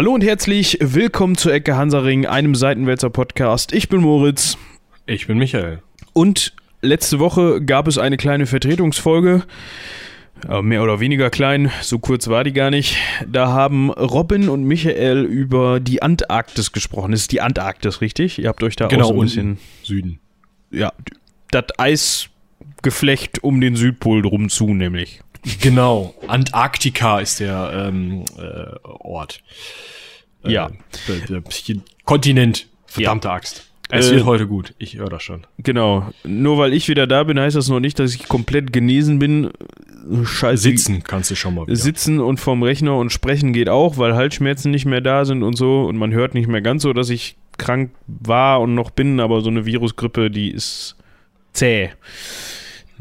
Hallo und herzlich willkommen zu Ecke Hansaring, einem Seitenwälzer Podcast. Ich bin Moritz. Ich bin Michael. Und letzte Woche gab es eine kleine Vertretungsfolge. Mehr oder weniger klein, so kurz war die gar nicht. Da haben Robin und Michael über die Antarktis gesprochen. Das ist die Antarktis, richtig? Ihr habt euch da genau, auch so ein bisschen. Süden. Ja, das Eisgeflecht um den Südpol drum zu, nämlich. Genau, Antarktika ist der ähm, äh, Ort. Äh, ja. Der, der Kontinent. Verdammte ja. Axt. Es äh, wird heute gut, ich höre das schon. Genau. Nur weil ich wieder da bin, heißt das noch nicht, dass ich komplett genesen bin. Scheiße. Sitzen kannst du schon mal wieder. Sitzen und vorm Rechner und sprechen geht auch, weil Halsschmerzen nicht mehr da sind und so. Und man hört nicht mehr ganz so, dass ich krank war und noch bin, aber so eine Virusgrippe, die ist zäh.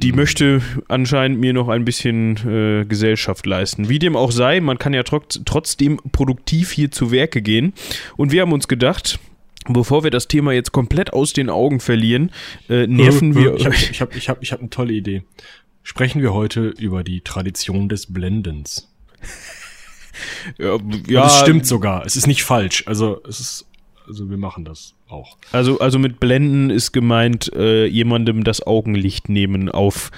Die hm. möchte anscheinend mir noch ein bisschen äh, Gesellschaft leisten. Wie dem auch sei, man kann ja trotz, trotzdem produktiv hier zu Werke gehen. Und wir haben uns gedacht, Bevor wir das Thema jetzt komplett aus den Augen verlieren, äh, nerven wir. Ich habe ich hab, ich hab, ich hab eine tolle Idee. Sprechen wir heute über die Tradition des Blendens. ja, ja, das stimmt sogar. Es ist nicht falsch. Also es ist, also wir machen das auch. Also also mit Blenden ist gemeint äh, jemandem das Augenlicht nehmen auf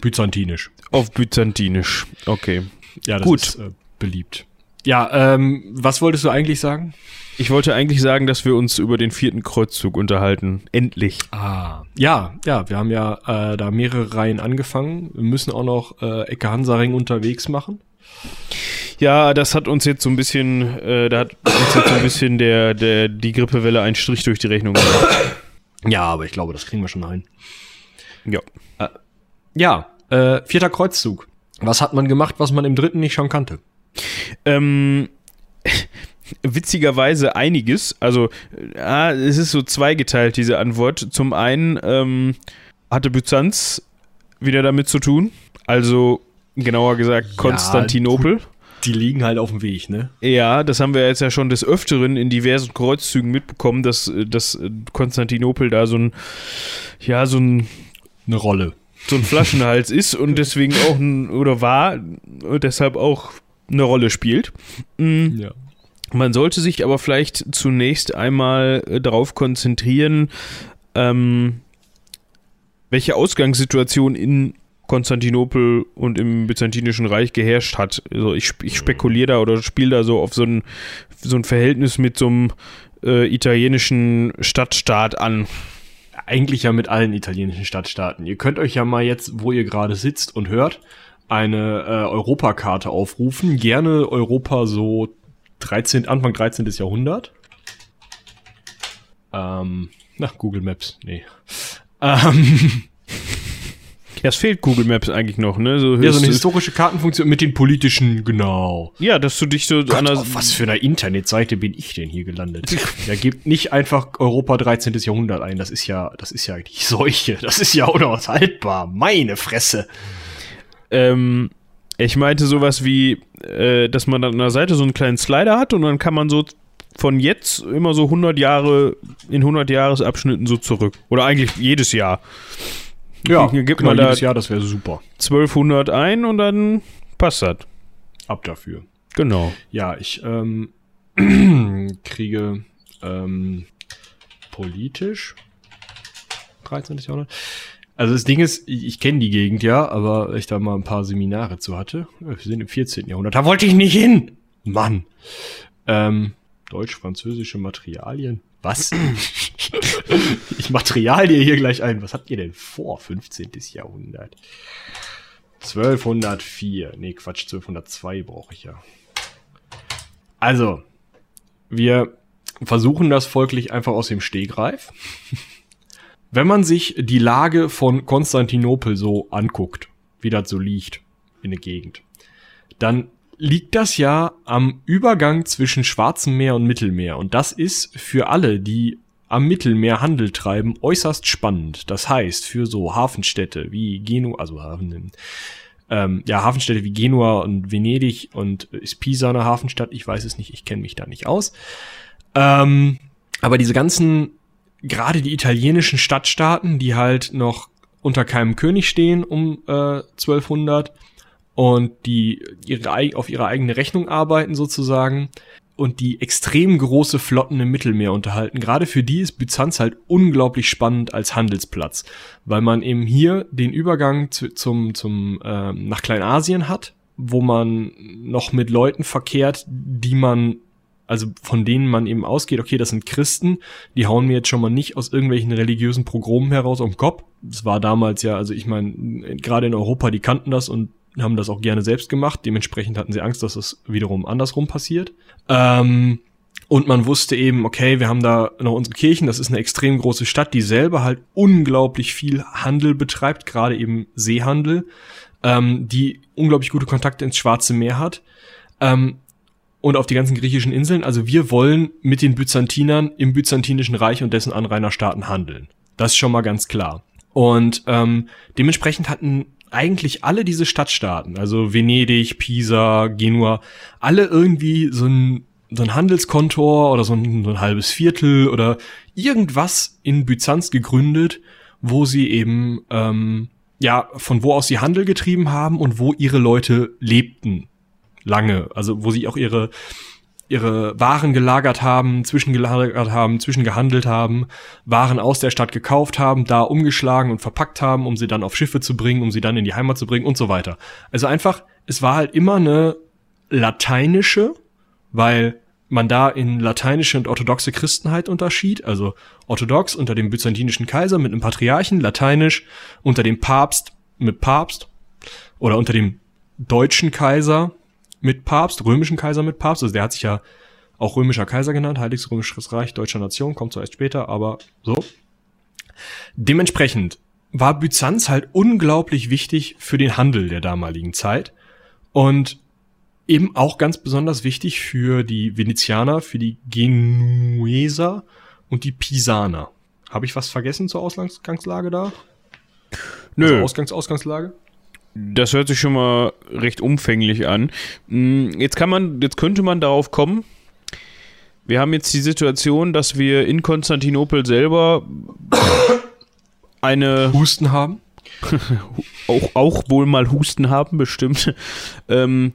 Byzantinisch. Auf Byzantinisch. Okay. Ja, das Gut. ist äh, beliebt. Ja, ähm, was wolltest du eigentlich sagen? Ich wollte eigentlich sagen, dass wir uns über den vierten Kreuzzug unterhalten. Endlich. Ah. Ja, ja, wir haben ja äh, da mehrere Reihen angefangen. Wir müssen auch noch äh, Ecke Hansaring unterwegs machen. Ja, das hat uns jetzt so ein bisschen, äh, da hat uns jetzt so ein bisschen der, der, die Grippewelle einen Strich durch die Rechnung gemacht. Ja, aber ich glaube, das kriegen wir schon ein. Ja. Äh, ja, äh, vierter Kreuzzug. Was hat man gemacht, was man im dritten nicht schon kannte? Ähm, witzigerweise einiges. Also, äh, es ist so zweigeteilt, diese Antwort. Zum einen ähm, hatte Byzanz wieder damit zu tun. Also, genauer gesagt, Konstantinopel. Ja, die liegen halt auf dem Weg, ne? Ja, das haben wir jetzt ja schon des Öfteren in diversen Kreuzzügen mitbekommen, dass, dass Konstantinopel da so ein, ja, so ein. Eine Rolle. So ein Flaschenhals ist und deswegen auch ein, oder war, deshalb auch eine Rolle spielt. Mhm. Ja. Man sollte sich aber vielleicht zunächst einmal äh, darauf konzentrieren, ähm, welche Ausgangssituation in Konstantinopel und im Byzantinischen Reich geherrscht hat. Also ich, ich spekuliere da oder spiele da so auf so ein, so ein Verhältnis mit so einem äh, italienischen Stadtstaat an. Eigentlich ja mit allen italienischen Stadtstaaten. Ihr könnt euch ja mal jetzt, wo ihr gerade sitzt und hört, eine äh, Europakarte aufrufen. Gerne Europa so 13, Anfang 13. Jahrhundert. Ähm, nach Google Maps, nee. Ähm, ja, es fehlt Google Maps eigentlich noch, ne? So ja, so eine historische Kartenfunktion mit den politischen, genau. Ja, dass du dich so Gott, an auf was für einer Internetseite bin ich denn hier gelandet? ja, gebt nicht einfach Europa 13. Jahrhundert ein, das ist ja, das ist ja eigentlich Seuche, das ist ja unaushaltbar, meine Fresse. Ähm, ich meinte sowas wie, äh, dass man an der Seite so einen kleinen Slider hat und dann kann man so von jetzt immer so 100 Jahre in 100 Jahresabschnitten so zurück. Oder eigentlich jedes Jahr. Ja, Hier gibt genau, man da jedes Jahr, das wäre super. 1200 ein und dann passt das. Ab dafür. Genau. Ja, ich ähm, kriege ähm, politisch 13. Jahrhundert also das Ding ist, ich, ich kenne die Gegend ja, aber ich da mal ein paar Seminare zu hatte. Wir sind im 14. Jahrhundert. Da wollte ich nicht hin! Mann. Ähm, Deutsch-französische Materialien. Was? ich material dir hier gleich ein. Was habt ihr denn vor? 15. Jahrhundert. 1204. Nee, Quatsch, 1202 brauche ich ja. Also, wir versuchen das folglich einfach aus dem Stegreif. Wenn man sich die Lage von Konstantinopel so anguckt, wie das so liegt in der Gegend, dann liegt das ja am Übergang zwischen Schwarzem Meer und Mittelmeer. Und das ist für alle, die am Mittelmeer Handel treiben, äußerst spannend. Das heißt, für so Hafenstädte wie Genua, also Hafen, ähm, ja, Hafenstädte wie Genua und Venedig und ist Pisa eine Hafenstadt? Ich weiß es nicht, ich kenne mich da nicht aus. Ähm, aber diese ganzen gerade die italienischen Stadtstaaten, die halt noch unter keinem König stehen um äh, 1200 und die ihre, auf ihre eigene Rechnung arbeiten sozusagen, und die extrem große Flotten im Mittelmeer unterhalten. Gerade für die ist Byzanz halt unglaublich spannend als Handelsplatz, weil man eben hier den Übergang zu, zum, zum äh, nach Kleinasien hat, wo man noch mit Leuten verkehrt, die man also von denen man eben ausgeht, okay, das sind Christen, die hauen mir jetzt schon mal nicht aus irgendwelchen religiösen Progromen heraus um Kopf. Das war damals ja, also ich meine, gerade in Europa, die kannten das und haben das auch gerne selbst gemacht. Dementsprechend hatten sie Angst, dass es wiederum andersrum passiert. Ähm, und man wusste eben, okay, wir haben da noch unsere Kirchen, das ist eine extrem große Stadt, die selber halt unglaublich viel Handel betreibt, gerade eben Seehandel, ähm, die unglaublich gute Kontakte ins Schwarze Meer hat. Ähm, und auf die ganzen griechischen Inseln. Also wir wollen mit den Byzantinern im Byzantinischen Reich und dessen Anrainerstaaten handeln. Das ist schon mal ganz klar. Und ähm, dementsprechend hatten eigentlich alle diese Stadtstaaten, also Venedig, Pisa, Genua, alle irgendwie so ein, so ein Handelskontor oder so ein, so ein halbes Viertel oder irgendwas in Byzanz gegründet, wo sie eben ähm, ja von wo aus sie Handel getrieben haben und wo ihre Leute lebten lange. Also wo sie auch ihre ihre Waren gelagert haben, zwischengelagert haben, zwischengehandelt haben, Waren aus der Stadt gekauft haben, da umgeschlagen und verpackt haben, um sie dann auf Schiffe zu bringen, um sie dann in die Heimat zu bringen und so weiter. Also einfach, es war halt immer eine lateinische, weil man da in lateinische und orthodoxe Christenheit unterschied, also orthodox unter dem byzantinischen Kaiser mit einem Patriarchen, lateinisch unter dem Papst mit Papst oder unter dem deutschen Kaiser mit Papst, römischen Kaiser mit Papst. Also der hat sich ja auch römischer Kaiser genannt, Heiliges Römisches Reich deutscher Nation, kommt zwar erst später, aber so. Dementsprechend war Byzanz halt unglaublich wichtig für den Handel der damaligen Zeit und eben auch ganz besonders wichtig für die Venezianer, für die Genueser und die Pisaner. Habe ich was vergessen zur Ausgangslage da? Nö. Also Ausgangs Ausgangslage? Das hört sich schon mal recht umfänglich an. Hm, jetzt kann man, jetzt könnte man darauf kommen. Wir haben jetzt die Situation, dass wir in Konstantinopel selber eine Husten haben. auch, auch wohl mal Husten haben, bestimmt. Ähm,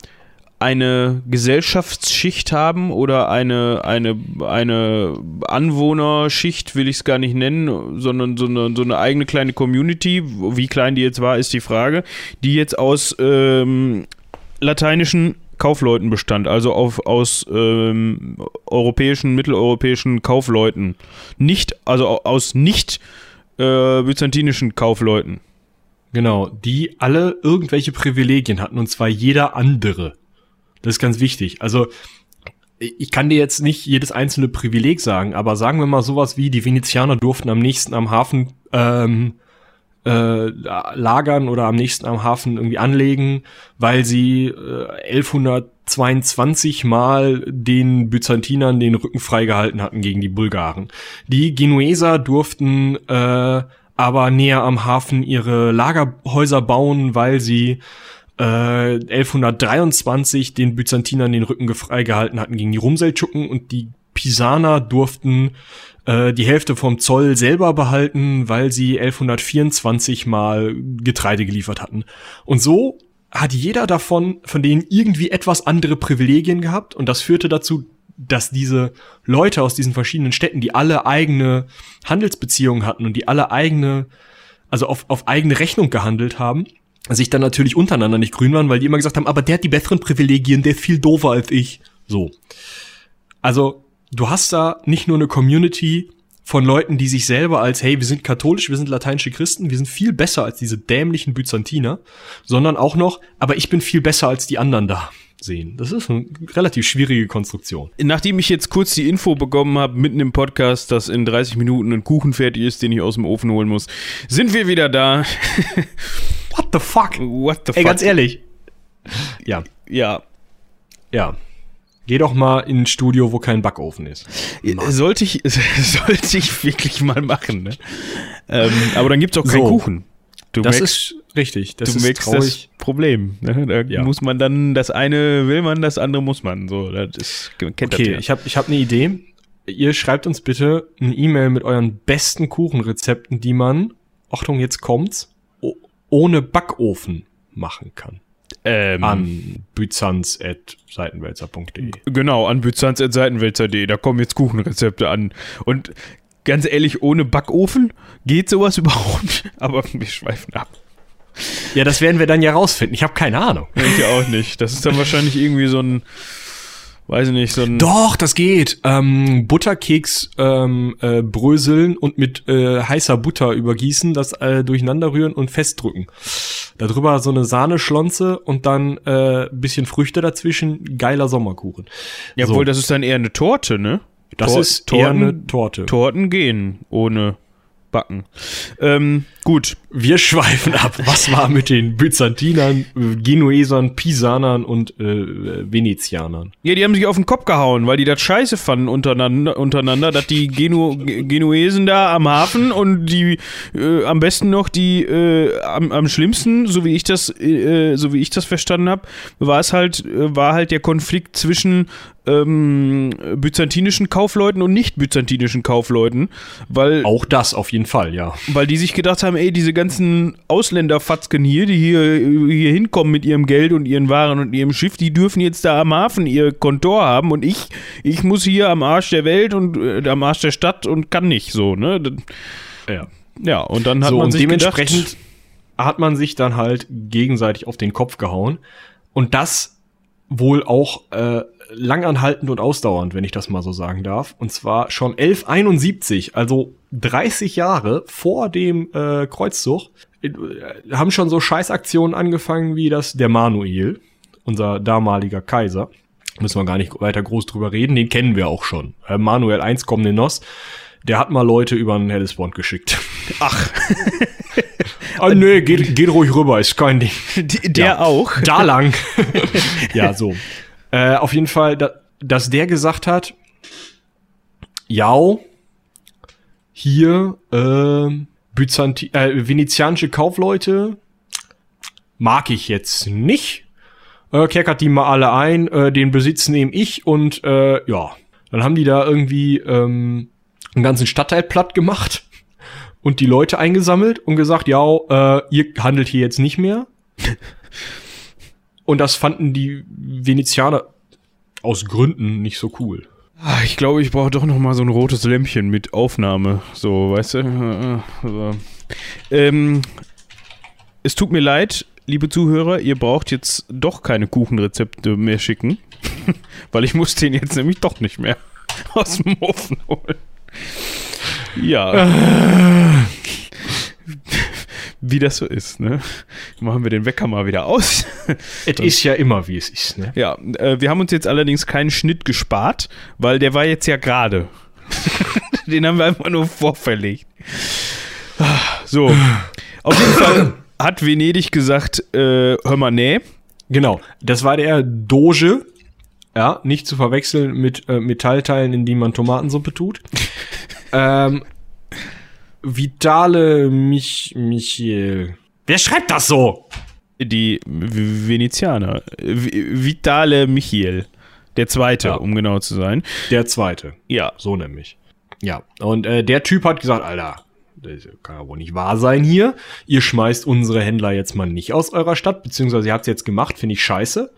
eine Gesellschaftsschicht haben oder eine, eine, eine Anwohnerschicht, will ich es gar nicht nennen, sondern so eine, so eine eigene kleine Community, wie klein die jetzt war, ist die Frage, die jetzt aus ähm, lateinischen Kaufleuten bestand, also auf, aus ähm, europäischen, mitteleuropäischen Kaufleuten. Nicht, also aus nicht äh, byzantinischen Kaufleuten. Genau, die alle irgendwelche Privilegien hatten, und zwar jeder andere. Das ist ganz wichtig. Also ich kann dir jetzt nicht jedes einzelne Privileg sagen, aber sagen wir mal sowas wie, die Venezianer durften am nächsten am Hafen ähm, äh, lagern oder am nächsten am Hafen irgendwie anlegen, weil sie äh, 1122 mal den Byzantinern den Rücken freigehalten hatten gegen die Bulgaren. Die Genueser durften äh, aber näher am Hafen ihre Lagerhäuser bauen, weil sie äh, 1123 den Byzantinern den Rücken freigehalten hatten gegen die Rumseldschuken und die Pisaner durften äh, die Hälfte vom Zoll selber behalten, weil sie 1124 mal Getreide geliefert hatten. Und so hat jeder davon, von denen irgendwie etwas andere Privilegien gehabt und das führte dazu, dass diese Leute aus diesen verschiedenen Städten, die alle eigene Handelsbeziehungen hatten und die alle eigene, also auf, auf eigene Rechnung gehandelt haben, sich dann natürlich untereinander nicht grün waren, weil die immer gesagt haben, aber der hat die besseren Privilegien, der ist viel doofer als ich. So. Also, du hast da nicht nur eine Community von Leuten, die sich selber als, hey, wir sind katholisch, wir sind lateinische Christen, wir sind viel besser als diese dämlichen Byzantiner, sondern auch noch, aber ich bin viel besser als die anderen da sehen. Das ist eine relativ schwierige Konstruktion. Nachdem ich jetzt kurz die Info bekommen habe, mitten im Podcast, dass in 30 Minuten ein Kuchen fertig ist, den ich aus dem Ofen holen muss, sind wir wieder da. What the fuck? What the Ey, fuck? ganz ehrlich. Ja. Ja. Ja. Geh doch mal in ein Studio, wo kein Backofen ist. Mann. Sollte ich, sollte ich wirklich mal machen, ne? ähm, aber dann gibt's auch keinen So. Kuchen. Du das merkst, ist richtig. Das du ist merkst traurig. das Problem. Ne? Da Ja. muss man dann, das eine will man, das andere muss man. So, das ist, kennt Okay, das ja. ich habe ich hab eine Idee. Ihr schreibt uns bitte eine E-Mail mit euren besten Kuchenrezepten, die man, Achtung, jetzt kommt's, ohne Backofen machen kann. Ähm, an byzanz.seitenwälzer.de. Genau, an byzanz.seitenwälzer.de. Da kommen jetzt Kuchenrezepte an. Und ganz ehrlich, ohne Backofen geht sowas überhaupt. Aber wir schweifen ab. Ja, das werden wir dann ja rausfinden. Ich habe keine Ahnung. Ich auch nicht. Das ist dann wahrscheinlich irgendwie so ein weiß ich nicht, so ein. Doch, das geht. Ähm, Butterkeks ähm, äh, bröseln und mit äh, heißer Butter übergießen, das äh, durcheinander rühren und festdrücken. Darüber so eine Sahneschlonze und dann äh, bisschen Früchte dazwischen. Geiler Sommerkuchen. Jawohl, so. das ist dann eher eine Torte, ne? Das Tor ist Torten, eher eine Torte. Torten gehen ohne backen. Ähm, gut. Wir schweifen ab. Was war mit den Byzantinern, Genuesern, Pisanern und äh, Venezianern? Ja, die haben sich auf den Kopf gehauen, weil die das scheiße fanden untereinander, untereinander dass die Genu Genuesen da am Hafen und die äh, am besten noch die äh, am, am schlimmsten, so wie ich das, äh, so wie ich das verstanden habe, war es halt, äh, war halt der Konflikt zwischen ähm, byzantinischen Kaufleuten und nicht byzantinischen Kaufleuten, weil auch das auf jeden Fall, ja. Weil die sich gedacht haben, ey, diese ganzen Ausländerfatzken hier, die hier, hier hinkommen mit ihrem Geld und ihren Waren und ihrem Schiff, die dürfen jetzt da am Hafen ihr Kontor haben und ich, ich muss hier am Arsch der Welt und äh, am Arsch der Stadt und kann nicht so, ne? Ja. Ja, und dann hat so, man sich dementsprechend gedacht, hat man sich dann halt gegenseitig auf den Kopf gehauen und das wohl auch äh, langanhaltend und ausdauernd, wenn ich das mal so sagen darf. Und zwar schon 1171, also 30 Jahre vor dem äh, Kreuzzug, äh, haben schon so Scheißaktionen angefangen wie das der Manuel, unser damaliger Kaiser. Müssen wir gar nicht weiter groß drüber reden, den kennen wir auch schon. Äh, Manuel I Komnenos, der hat mal Leute über einen Hellespont geschickt. Ach. Ah, nee, geht, geht ruhig rüber, ist kein Ding. Der ja, auch. Da lang. ja, so. Äh, auf jeden Fall, da, dass der gesagt hat, ja, hier äh, Byzanti äh, venezianische Kaufleute mag ich jetzt nicht. Äh, kerkert die mal alle ein, äh, den Besitz nehme ich und äh, ja, dann haben die da irgendwie ähm, einen ganzen Stadtteil platt gemacht und die Leute eingesammelt und gesagt, ja, äh, ihr handelt hier jetzt nicht mehr. Und das fanden die Venezianer aus Gründen nicht so cool. Ah, ich glaube, ich brauche doch noch mal so ein rotes Lämpchen mit Aufnahme. So, weißt du? Also, ähm, es tut mir leid, liebe Zuhörer, ihr braucht jetzt doch keine Kuchenrezepte mehr schicken, weil ich muss den jetzt nämlich doch nicht mehr aus dem Ofen holen. Ja. wie das so ist, ne? Machen wir den Wecker mal wieder aus. Es ist ja immer, wie es ist, ne? Ja, äh, wir haben uns jetzt allerdings keinen Schnitt gespart, weil der war jetzt ja gerade. den haben wir einfach nur vorverlegt. So, auf jeden Fall hat Venedig gesagt, äh, hör mal, nee. Genau, das war der Doge, ja, nicht zu verwechseln mit äh, Metallteilen, in die man Tomatensuppe tut. ähm, Vitale Mich Michiel. Wer schreibt das so? Die Venezianer. Vitale Michiel. Der zweite, ja. um genau zu sein. Der zweite. Ja. So nämlich. Ja. Und äh, der Typ hat gesagt, Alter, das kann ja wohl nicht wahr sein hier. Ihr schmeißt unsere Händler jetzt mal nicht aus eurer Stadt, beziehungsweise ihr habt es jetzt gemacht, finde ich scheiße.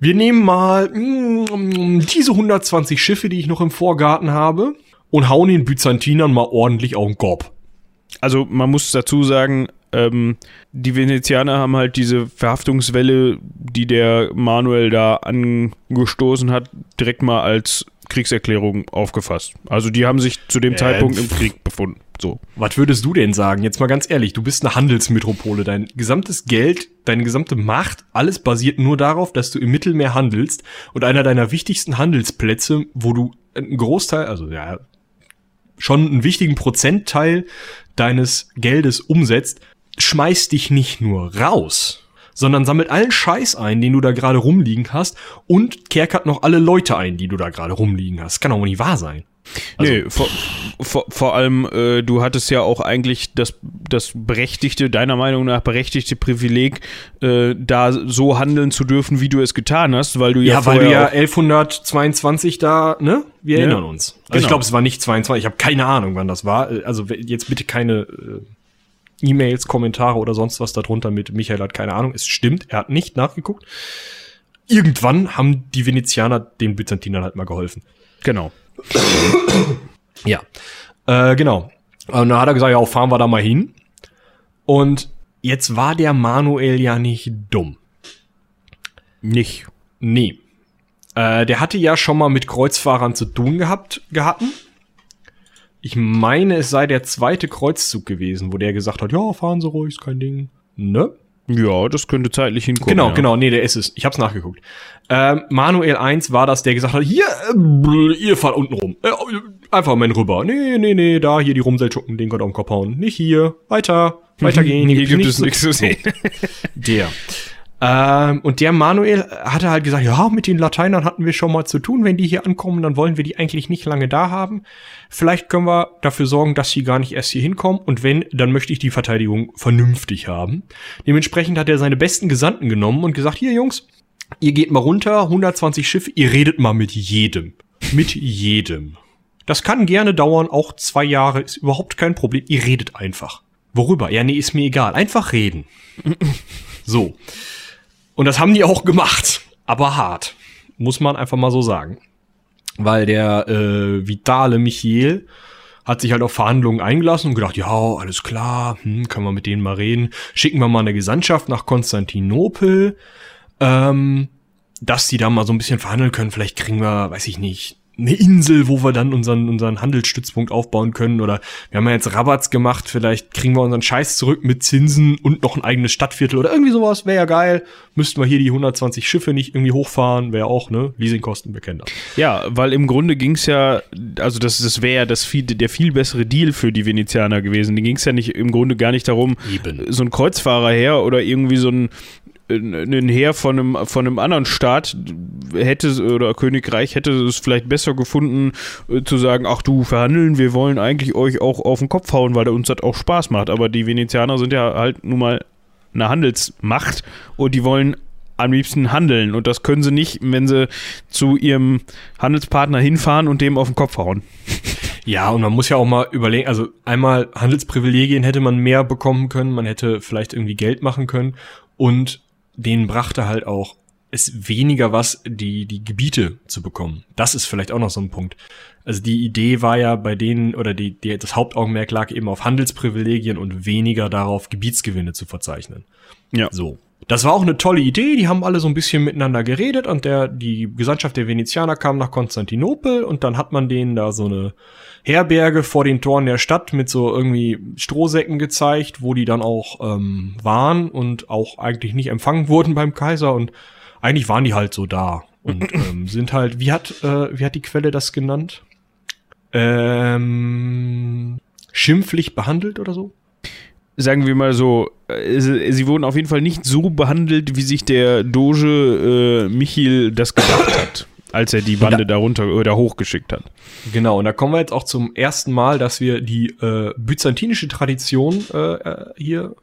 Wir nehmen mal mm, diese 120 Schiffe, die ich noch im Vorgarten habe, und hauen den Byzantinern mal ordentlich auf den Kopf. Also man muss dazu sagen, ähm, die Venezianer haben halt diese Verhaftungswelle, die der Manuel da angestoßen hat, direkt mal als Kriegserklärung aufgefasst. Also die haben sich zu dem äh, Zeitpunkt im Krieg befunden. So. Was würdest du denn sagen? Jetzt mal ganz ehrlich, du bist eine Handelsmetropole. Dein gesamtes Geld, deine gesamte Macht, alles basiert nur darauf, dass du im Mittelmeer handelst. Und einer deiner wichtigsten Handelsplätze, wo du einen Großteil, also ja, schon einen wichtigen Prozentteil deines Geldes umsetzt, schmeißt dich nicht nur raus, sondern sammelt allen Scheiß ein, den du da gerade rumliegen hast und kerkert noch alle Leute ein, die du da gerade rumliegen hast. Kann doch nicht wahr sein. Also, nee, vor, vor, vor allem, äh, du hattest ja auch eigentlich das, das berechtigte, deiner Meinung nach berechtigte Privileg, äh, da so handeln zu dürfen, wie du es getan hast, weil du ja. Ja, weil du ja 1122 da, ne? Wir ja, erinnern uns. Also genau. ich glaube, es war nicht 22, ich habe keine Ahnung, wann das war. Also jetzt bitte keine. Äh, E-Mails, Kommentare oder sonst was darunter mit Michael hat keine Ahnung. Es stimmt, er hat nicht nachgeguckt. Irgendwann haben die Venezianer den Byzantinern halt mal geholfen. Genau. ja, äh, genau. Und dann hat er gesagt, ja, fahren wir da mal hin. Und jetzt war der Manuel ja nicht dumm. Nicht. Nee. Äh, der hatte ja schon mal mit Kreuzfahrern zu tun gehabt, gehabt. Ich meine, es sei der zweite Kreuzzug gewesen, wo der gesagt hat, ja, fahren Sie ruhig, ist kein Ding. Ne? Ja, das könnte zeitlich hinkommen. Genau, ja. genau, nee, der ist es. Ich hab's nachgeguckt. Ähm, Manuel 1 war das, der gesagt hat, hier, äh, ihr fahrt unten rum. Äh, einfach mal rüber. Nee, nee, nee, da, hier die Rumseilschuppen, den Gott auf den Kopf hauen. Nicht hier, weiter, weitergehen. Hier gibt es nichts zu sehen. Der. Ähm, und der Manuel hatte halt gesagt, ja, mit den Lateinern hatten wir schon mal zu tun. Wenn die hier ankommen, dann wollen wir die eigentlich nicht lange da haben. Vielleicht können wir dafür sorgen, dass sie gar nicht erst hier hinkommen. Und wenn, dann möchte ich die Verteidigung vernünftig haben. Dementsprechend hat er seine besten Gesandten genommen und gesagt, hier Jungs, ihr geht mal runter, 120 Schiffe, ihr redet mal mit jedem. Mit jedem. Das kann gerne dauern, auch zwei Jahre, ist überhaupt kein Problem. Ihr redet einfach. Worüber? Ja, nee, ist mir egal. Einfach reden. so. Und das haben die auch gemacht, aber hart, muss man einfach mal so sagen. Weil der äh, Vitale Michiel hat sich halt auf Verhandlungen eingelassen und gedacht, ja, alles klar, hm, können wir mit denen mal reden. Schicken wir mal eine Gesandtschaft nach Konstantinopel, ähm, dass die da mal so ein bisschen verhandeln können. Vielleicht kriegen wir, weiß ich nicht, eine Insel, wo wir dann unseren, unseren Handelsstützpunkt aufbauen können. Oder wir haben ja jetzt Rabatts gemacht, vielleicht kriegen wir unseren Scheiß zurück mit Zinsen und noch ein eigenes Stadtviertel oder irgendwie sowas. Wäre ja geil. Müssten wir hier die 120 Schiffe nicht irgendwie hochfahren. Wäre auch, ne? Leasingkosten bekennt. Ja, weil im Grunde ging's ja, also das, das wäre ja das viel, der viel bessere Deal für die Venezianer gewesen. Die ging's ja nicht im Grunde gar nicht darum, Eben. so ein Kreuzfahrer her oder irgendwie so ein ein Heer von einem, von einem anderen Staat hätte oder Königreich hätte es vielleicht besser gefunden, äh, zu sagen, ach du, verhandeln, wir wollen eigentlich euch auch auf den Kopf hauen, weil uns das auch Spaß macht. Aber die Venezianer sind ja halt nun mal eine Handelsmacht und die wollen am liebsten handeln. Und das können sie nicht, wenn sie zu ihrem Handelspartner hinfahren und dem auf den Kopf hauen. Ja, und man muss ja auch mal überlegen, also einmal Handelsprivilegien hätte man mehr bekommen können, man hätte vielleicht irgendwie Geld machen können und denen brachte halt auch es weniger was, die, die Gebiete zu bekommen. Das ist vielleicht auch noch so ein Punkt. Also die Idee war ja bei denen, oder die, die, das Hauptaugenmerk lag eben auf Handelsprivilegien und weniger darauf, Gebietsgewinne zu verzeichnen. Ja. So. Das war auch eine tolle Idee, die haben alle so ein bisschen miteinander geredet und der, die Gesandtschaft der Venezianer kam nach Konstantinopel und dann hat man denen da so eine Herberge vor den Toren der Stadt mit so irgendwie Strohsäcken gezeigt, wo die dann auch ähm, waren und auch eigentlich nicht empfangen wurden beim Kaiser und eigentlich waren die halt so da und ähm, sind halt, wie hat, äh, wie hat die Quelle das genannt? Ähm, schimpflich behandelt oder so? Sagen wir mal so, äh, sie wurden auf jeden Fall nicht so behandelt, wie sich der Doge äh, Michiel das gedacht hat, als er die Bande da runter oder hochgeschickt hat. Genau, und da kommen wir jetzt auch zum ersten Mal, dass wir die äh, byzantinische Tradition äh, hier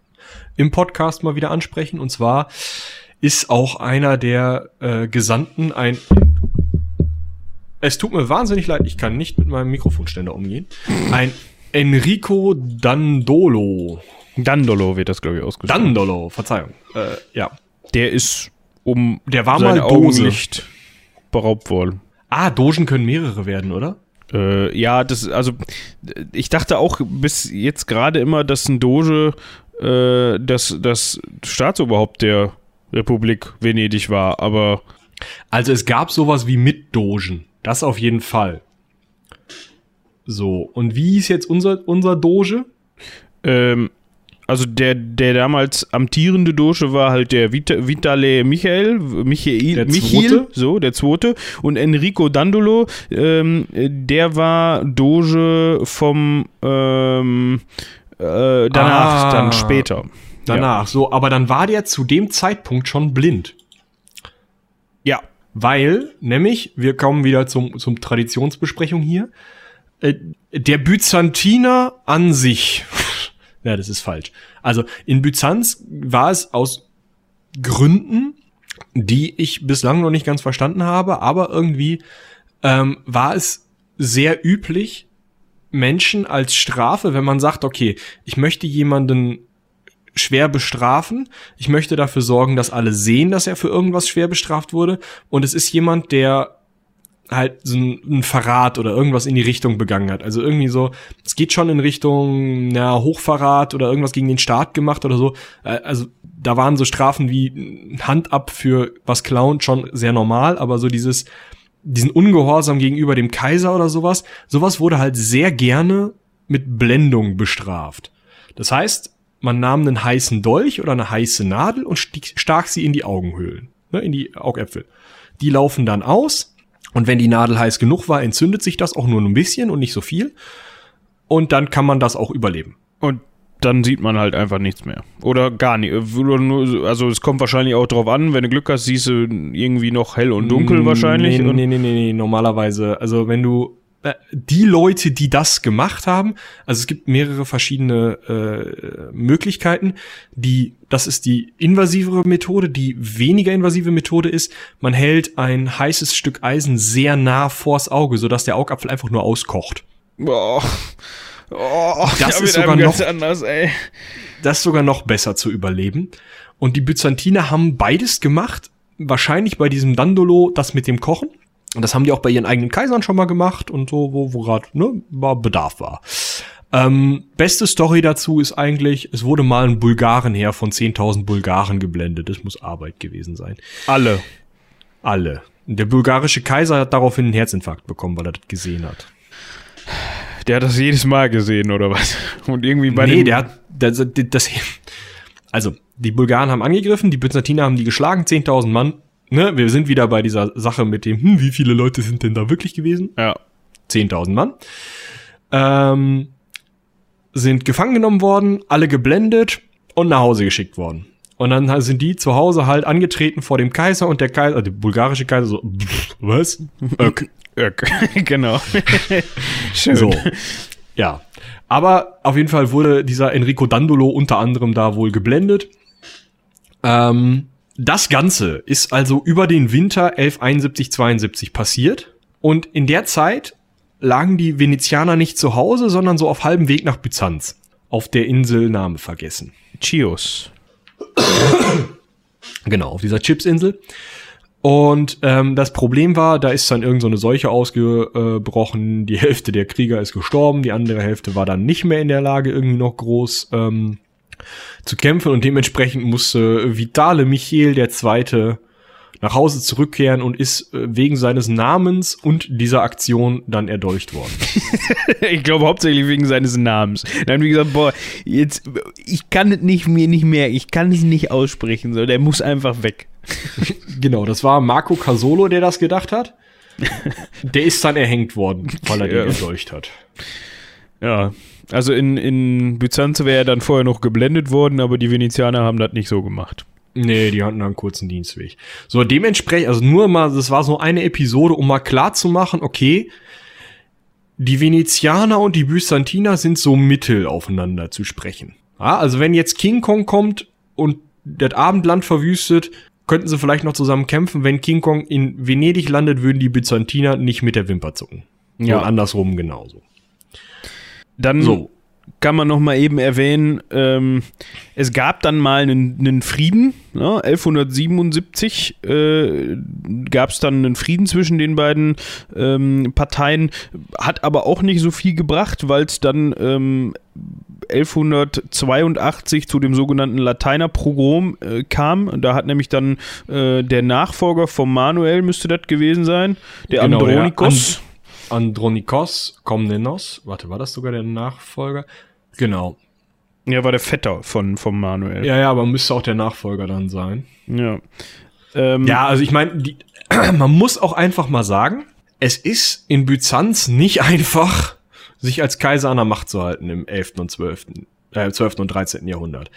im Podcast mal wieder ansprechen. Und zwar ist auch einer der äh, Gesandten ein. Es tut mir wahnsinnig leid, ich kann nicht mit meinem Mikrofonständer umgehen. Ein Enrico Dandolo. Dandolo wird das, glaube ich, ausgesprochen. Dandolo, Verzeihung. Äh, ja. Der ist um der war mal Augenlicht beraubt worden. Ah, Dogen können mehrere werden, oder? Äh, ja, das, also ich dachte auch bis jetzt gerade immer, dass ein Doge äh, das, das Staatsoberhaupt der Republik Venedig war, aber. Also es gab sowas wie Mitdogen. Das auf jeden Fall. So, und wie ist jetzt unser, unser Doge? Ähm, also der, der damals amtierende Doge war halt der Vita, Vitale Michael, Michael, Der Zweite? so, der zweite. Und Enrico Dandolo, ähm, der war Doge vom ähm, äh, danach, Ah. dann später. Danach, so, aber dann war der zu dem Zeitpunkt schon blind. Ja. Weil, nämlich, wir kommen wieder zum, zum Traditionsbesprechung hier. Äh, der Byzantiner an sich, ja, das ist falsch. Also in Byzanz war es aus Gründen, die ich bislang noch nicht ganz verstanden habe, aber irgendwie ähm, war es sehr üblich, Menschen als Strafe, wenn man sagt, okay, ich möchte jemanden schwer bestrafen. Ich möchte dafür sorgen, dass alle sehen, dass er für irgendwas schwer bestraft wurde. Und es ist jemand, der halt so ein, Verrat oder irgendwas in die Richtung begangen hat. Also irgendwie so, es geht schon in Richtung ja, Hochverrat oder irgendwas gegen den Staat gemacht oder so. Äh, also da waren so Strafen wie Hand ab für was klauen schon sehr normal, aber so dieses diesen Ungehorsam gegenüber dem Kaiser oder sowas, sowas wurde halt sehr gerne mit Blendung bestraft. Das heißt, man nahm einen heißen Dolch oder eine heiße Nadel und stach sie in die Augenhöhlen, ne, in die Augäpfel. Die laufen dann aus und wenn die Nadel heiß genug war, entzündet sich das auch nur ein bisschen und nicht so viel. Und dann kann man das auch überleben. Und dann sieht man halt einfach nichts mehr. Oder gar nicht. Also es kommt wahrscheinlich auch drauf an, wenn du Glück hast, siehst du irgendwie noch hell und dunkel mm, wahrscheinlich. Nee, nee, nee, nee, nee, normalerweise. Also wenn du die Leute, die das gemacht haben, also es gibt mehrere verschiedene äh, Möglichkeiten. Die, das ist die invasivere Methode. Die weniger invasive Methode ist, man hält ein heißes Stück Eisen sehr nah vors Auge, sodass der Augapfel einfach nur auskocht. Boah. Oh, das ist sogar noch anders, ey. Das ist sogar noch besser zu überleben. Und die Byzantiner haben beides gemacht. Wahrscheinlich bei diesem Dandolo das mit dem Kochen. Und das haben die auch bei ihren eigenen Kaisern schon mal gemacht und so, wo, wo gerade ne, Bedarf war. Ähm, beste Story dazu ist eigentlich, es wurde mal ein Bulgarenheer von 10.000 Bulgaren geblendet. Das muss Arbeit gewesen sein. Alle. Alle. Der bulgarische Kaiser hat daraufhin einen Herzinfarkt bekommen, weil er das gesehen hat. Der hat das jedes Mal gesehen, oder was? Und irgendwie bei Nee, der hat, das, das, also, die Bulgaren haben angegriffen, die Byzantiner haben die geschlagen, 10.000 Mann ne, wir sind wieder bei dieser Sache mit dem, hm, wie viele Leute sind denn da wirklich gewesen? Ja. 10.000 Mann. Ähm, sind gefangen genommen worden, alle geblendet und nach Hause geschickt worden. Und dann sind die zu Hause halt angetreten vor dem Kaiser und der Kaiser, der bulgarische Kaiser so, was? Ök. Ök. genau. Schön. So. Ja. Aber auf jeden Fall wurde dieser Enrico Dandolo unter anderem da wohl geblendet. Ähm, das Ganze ist also über den Winter 1171-72 passiert. Und in der Zeit lagen die Venezianer nicht zu Hause, sondern so auf halbem Weg nach Byzanz. Auf der Insel Name vergessen. Chios. genau, auf dieser Chipsinsel. Und ähm, das Problem war, da ist dann irgend so eine Seuche ausgebrochen. Die Hälfte der Krieger ist gestorben, die andere Hälfte war dann nicht mehr in der Lage, irgendwie noch groß ähm, zu kämpfen und dementsprechend musste Vitale Michael der Zweite nach Hause zurückkehren und ist äh, wegen seines Namens und dieser Aktion dann erdolcht worden. ich glaube hauptsächlich wegen seines Namens. Dann wie gesagt, boah, jetzt ich kann es nicht mir nicht mehr, ich kann es nicht aussprechen, so der muss einfach weg. genau, das war Marco Casolo, der das gedacht hat. Der ist dann erhängt worden, weil er ja. den erdolcht hat. Ja, also in, in Byzanz wäre er dann vorher noch geblendet worden, aber die Venezianer haben das nicht so gemacht. Nee, die hatten einen kurzen Dienstweg. So, dementsprechend, also nur mal, das war so eine Episode, um mal klar zu machen, okay, die Venezianer und die Byzantiner sind so mittel aufeinander zu sprechen. Ja, also wenn jetzt King Kong kommt und das Abendland verwüstet, könnten sie vielleicht noch zusammen kämpfen. Wenn King Kong in Venedig landet, würden die Byzantiner nicht mit der Wimper zucken. Ja. Und andersrum genauso. Dann so. kann man noch mal eben erwähnen, ähm, es gab dann mal einen, einen Frieden, ne? 1177 äh, gab es dann einen Frieden zwischen den beiden ähm, Parteien, hat aber auch nicht so viel gebracht, weil es dann ähm, 1182 zu dem sogenannten Lateiner Pogrom äh, kam. Da hat nämlich dann äh, der Nachfolger von Manuel, müsste das gewesen sein, der genau, Andronikos. Andronikos Komnenos. Warte, war das sogar der Nachfolger? Genau. Ja, war der Vetter von, von Manuel. Ja, ja, aber müsste auch der Nachfolger dann sein. Ja. Ähm, ja, also ich meine, man muss auch einfach mal sagen, es ist in Byzanz nicht einfach, sich als Kaiser an der Macht zu halten im 11. und 12. Äh, 12. und 13. Jahrhundert.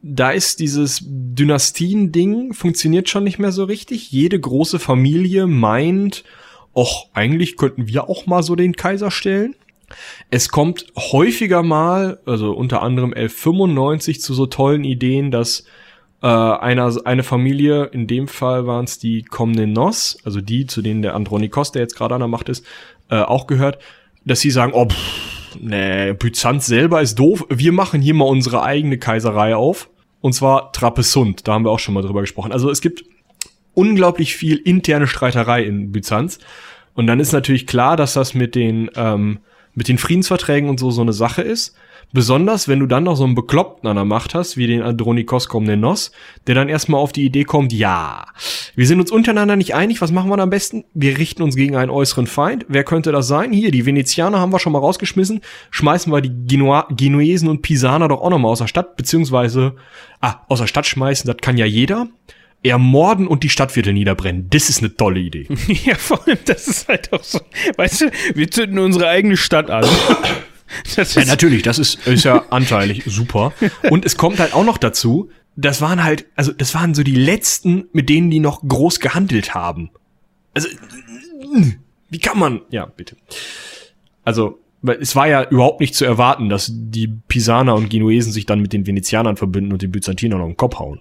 Da ist dieses Dynastien-Ding funktioniert schon nicht mehr so richtig. Jede große Familie meint, och, eigentlich könnten wir auch mal so den Kaiser stellen. Es kommt häufiger mal, also unter anderem 1195 zu so tollen Ideen, dass äh, einer, eine Familie, in dem Fall waren es die Komnenos, also die, zu denen der Andronikos, der jetzt gerade an der Macht ist, äh, auch gehört, dass sie sagen, oh, pff, nee, Byzanz selber ist doof, wir machen hier mal unsere eigene Kaiserei auf Und zwar Trapezunt, da haben wir auch schon mal drüber gesprochen. Also es gibt unglaublich viel interne Streiterei in Byzanz. Und dann ist natürlich klar, dass das mit den, ähm, mit den Friedensverträgen und so so eine Sache ist. Besonders, wenn du dann noch so einen Bekloppten an der Macht hast, wie den Andronikos Komnenos, der dann erstmal auf die Idee kommt, ja, wir sind uns untereinander nicht einig, was machen wir am besten? Wir richten uns gegen einen äußeren Feind. Wer könnte das sein? Hier, die Venezianer haben wir schon mal rausgeschmissen. Schmeißen wir die Genua Genuesen und Pisaner doch auch noch mal aus der Stadt, beziehungsweise, ah, aus der Stadt schmeißen, das kann ja jeder ermorden und die Stadtviertel niederbrennen. Das ist eine tolle Idee. ja, vor allem, das ist halt auch so. Weißt du, wir zünden unsere eigene Stadt an. Ja, natürlich, das ist, ist ja anteilig super. Und es kommt halt auch noch dazu, das waren halt, also das waren so die letzten, mit denen die noch groß gehandelt haben. Also, wie kann man? Ja, bitte. Also, weil es war ja überhaupt nicht zu erwarten, dass die Pisaner und Genuesen sich dann mit den Venezianern verbinden und den Byzantinern auf den Kopf hauen.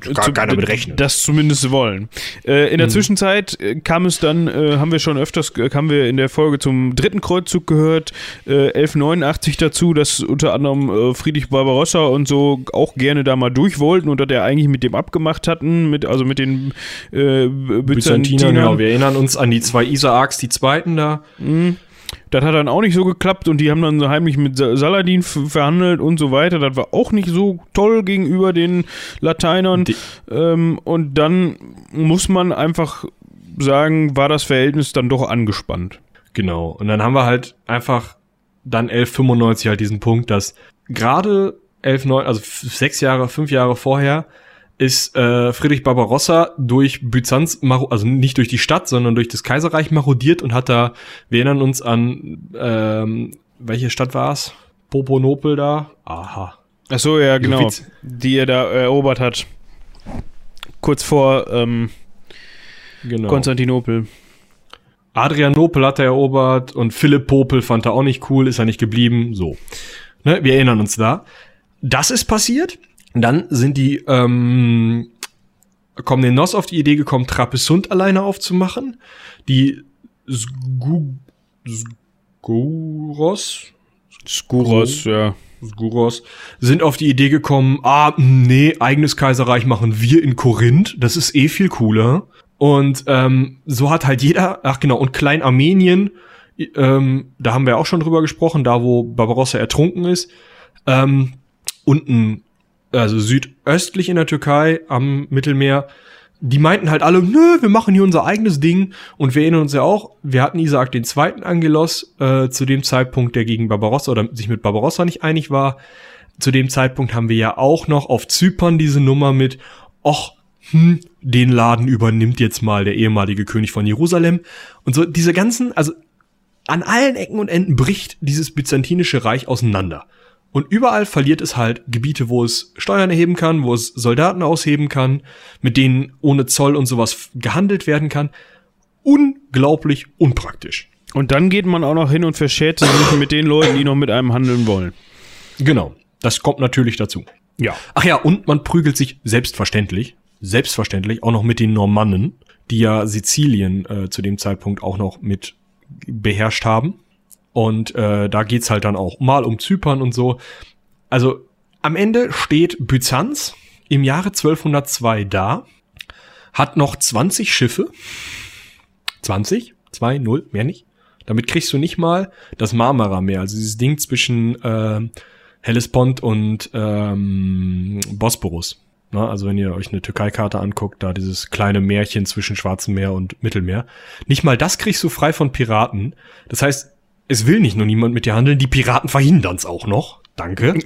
Gar Zu, keiner mit rechnen. Das zumindest wollen. Äh, in der mhm. Zwischenzeit äh, kam es dann, äh, haben wir schon öfters, äh, haben wir in der Folge zum dritten Kreuzzug gehört, äh, 1189 dazu, dass unter anderem äh, Friedrich Barbarossa und so auch gerne da mal durch wollten und dass er eigentlich mit dem abgemacht hatten, mit, also mit den äh, Byzantinern. Byzantinern. Genau, wir erinnern uns an die zwei Isaaks, die zweiten da. Mhm. Das hat dann auch nicht so geklappt und die haben dann so heimlich mit Saladin verhandelt und so weiter. Das war auch nicht so toll gegenüber den Lateinern. Ähm, und dann muss man einfach sagen, war das Verhältnis dann doch angespannt. Genau. Und dann haben wir halt einfach dann 1195 halt diesen Punkt, dass gerade 11, 9, also sechs Jahre, fünf Jahre vorher ist äh, Friedrich Barbarossa durch Byzanz, also nicht durch die Stadt, sondern durch das Kaiserreich marodiert und hat da, wir erinnern uns an, ähm, welche Stadt war es? Poponopel da? Aha. Ach so, ja, genau. Die er da erobert hat. Kurz vor ähm, genau. Konstantinopel. Adrianopel hat er erobert und Philipp Popel fand er auch nicht cool, ist er nicht geblieben. So. Ne, wir erinnern uns da. Das ist passiert. Dann sind die ähm, kommen den Nos auf die Idee gekommen, Trapezunt alleine aufzumachen. Die Sgu Skuros Skuros, ja. Skuros sind auf die Idee gekommen, ah, nee, eigenes Kaiserreich machen wir in Korinth. Das ist eh viel cooler. Und ähm, so hat halt jeder, ach genau, und Klein Armenien, ähm, da haben wir auch schon drüber gesprochen, da wo Barbarossa ertrunken ist, ähm, unten also südöstlich in der Türkei am Mittelmeer, die meinten halt alle, nö, wir machen hier unser eigenes Ding. Und wir erinnern uns ja auch, wir hatten Isaac den zweiten Angelos, äh, zu dem Zeitpunkt, der gegen Barbarossa oder sich mit Barbarossa nicht einig war. Zu dem Zeitpunkt haben wir ja auch noch auf Zypern diese Nummer mit, och, hm, den Laden übernimmt jetzt mal der ehemalige König von Jerusalem. Und so diese ganzen, also an allen Ecken und Enden bricht dieses byzantinische Reich auseinander. Und überall verliert es halt Gebiete, wo es Steuern erheben kann, wo es Soldaten ausheben kann, mit denen ohne Zoll und sowas gehandelt werden kann. Unglaublich unpraktisch. Und dann geht man auch noch hin und verschält sich mit den Leuten, die noch mit einem handeln wollen. Genau. Das kommt natürlich dazu. Ja. Ach ja, und man prügelt sich selbstverständlich, selbstverständlich auch noch mit den Normannen, die ja Sizilien äh, zu dem Zeitpunkt auch noch mit beherrscht haben. Und äh, da geht's halt dann auch mal um Zypern und so. Also am Ende steht Byzanz im Jahre 1202 da, hat noch 20 Schiffe. 20? 2, 0, mehr nicht. Damit kriegst du nicht mal das Marmara-Meer, also dieses Ding zwischen äh, Hellespont und ähm, Bosporus. Na, also wenn ihr euch eine Türkei-Karte anguckt, da dieses kleine Märchen zwischen Schwarzem Meer und Mittelmeer. Nicht mal das kriegst du frei von Piraten. Das heißt, es will nicht nur niemand mit dir handeln, die Piraten verhindern es auch noch. Danke.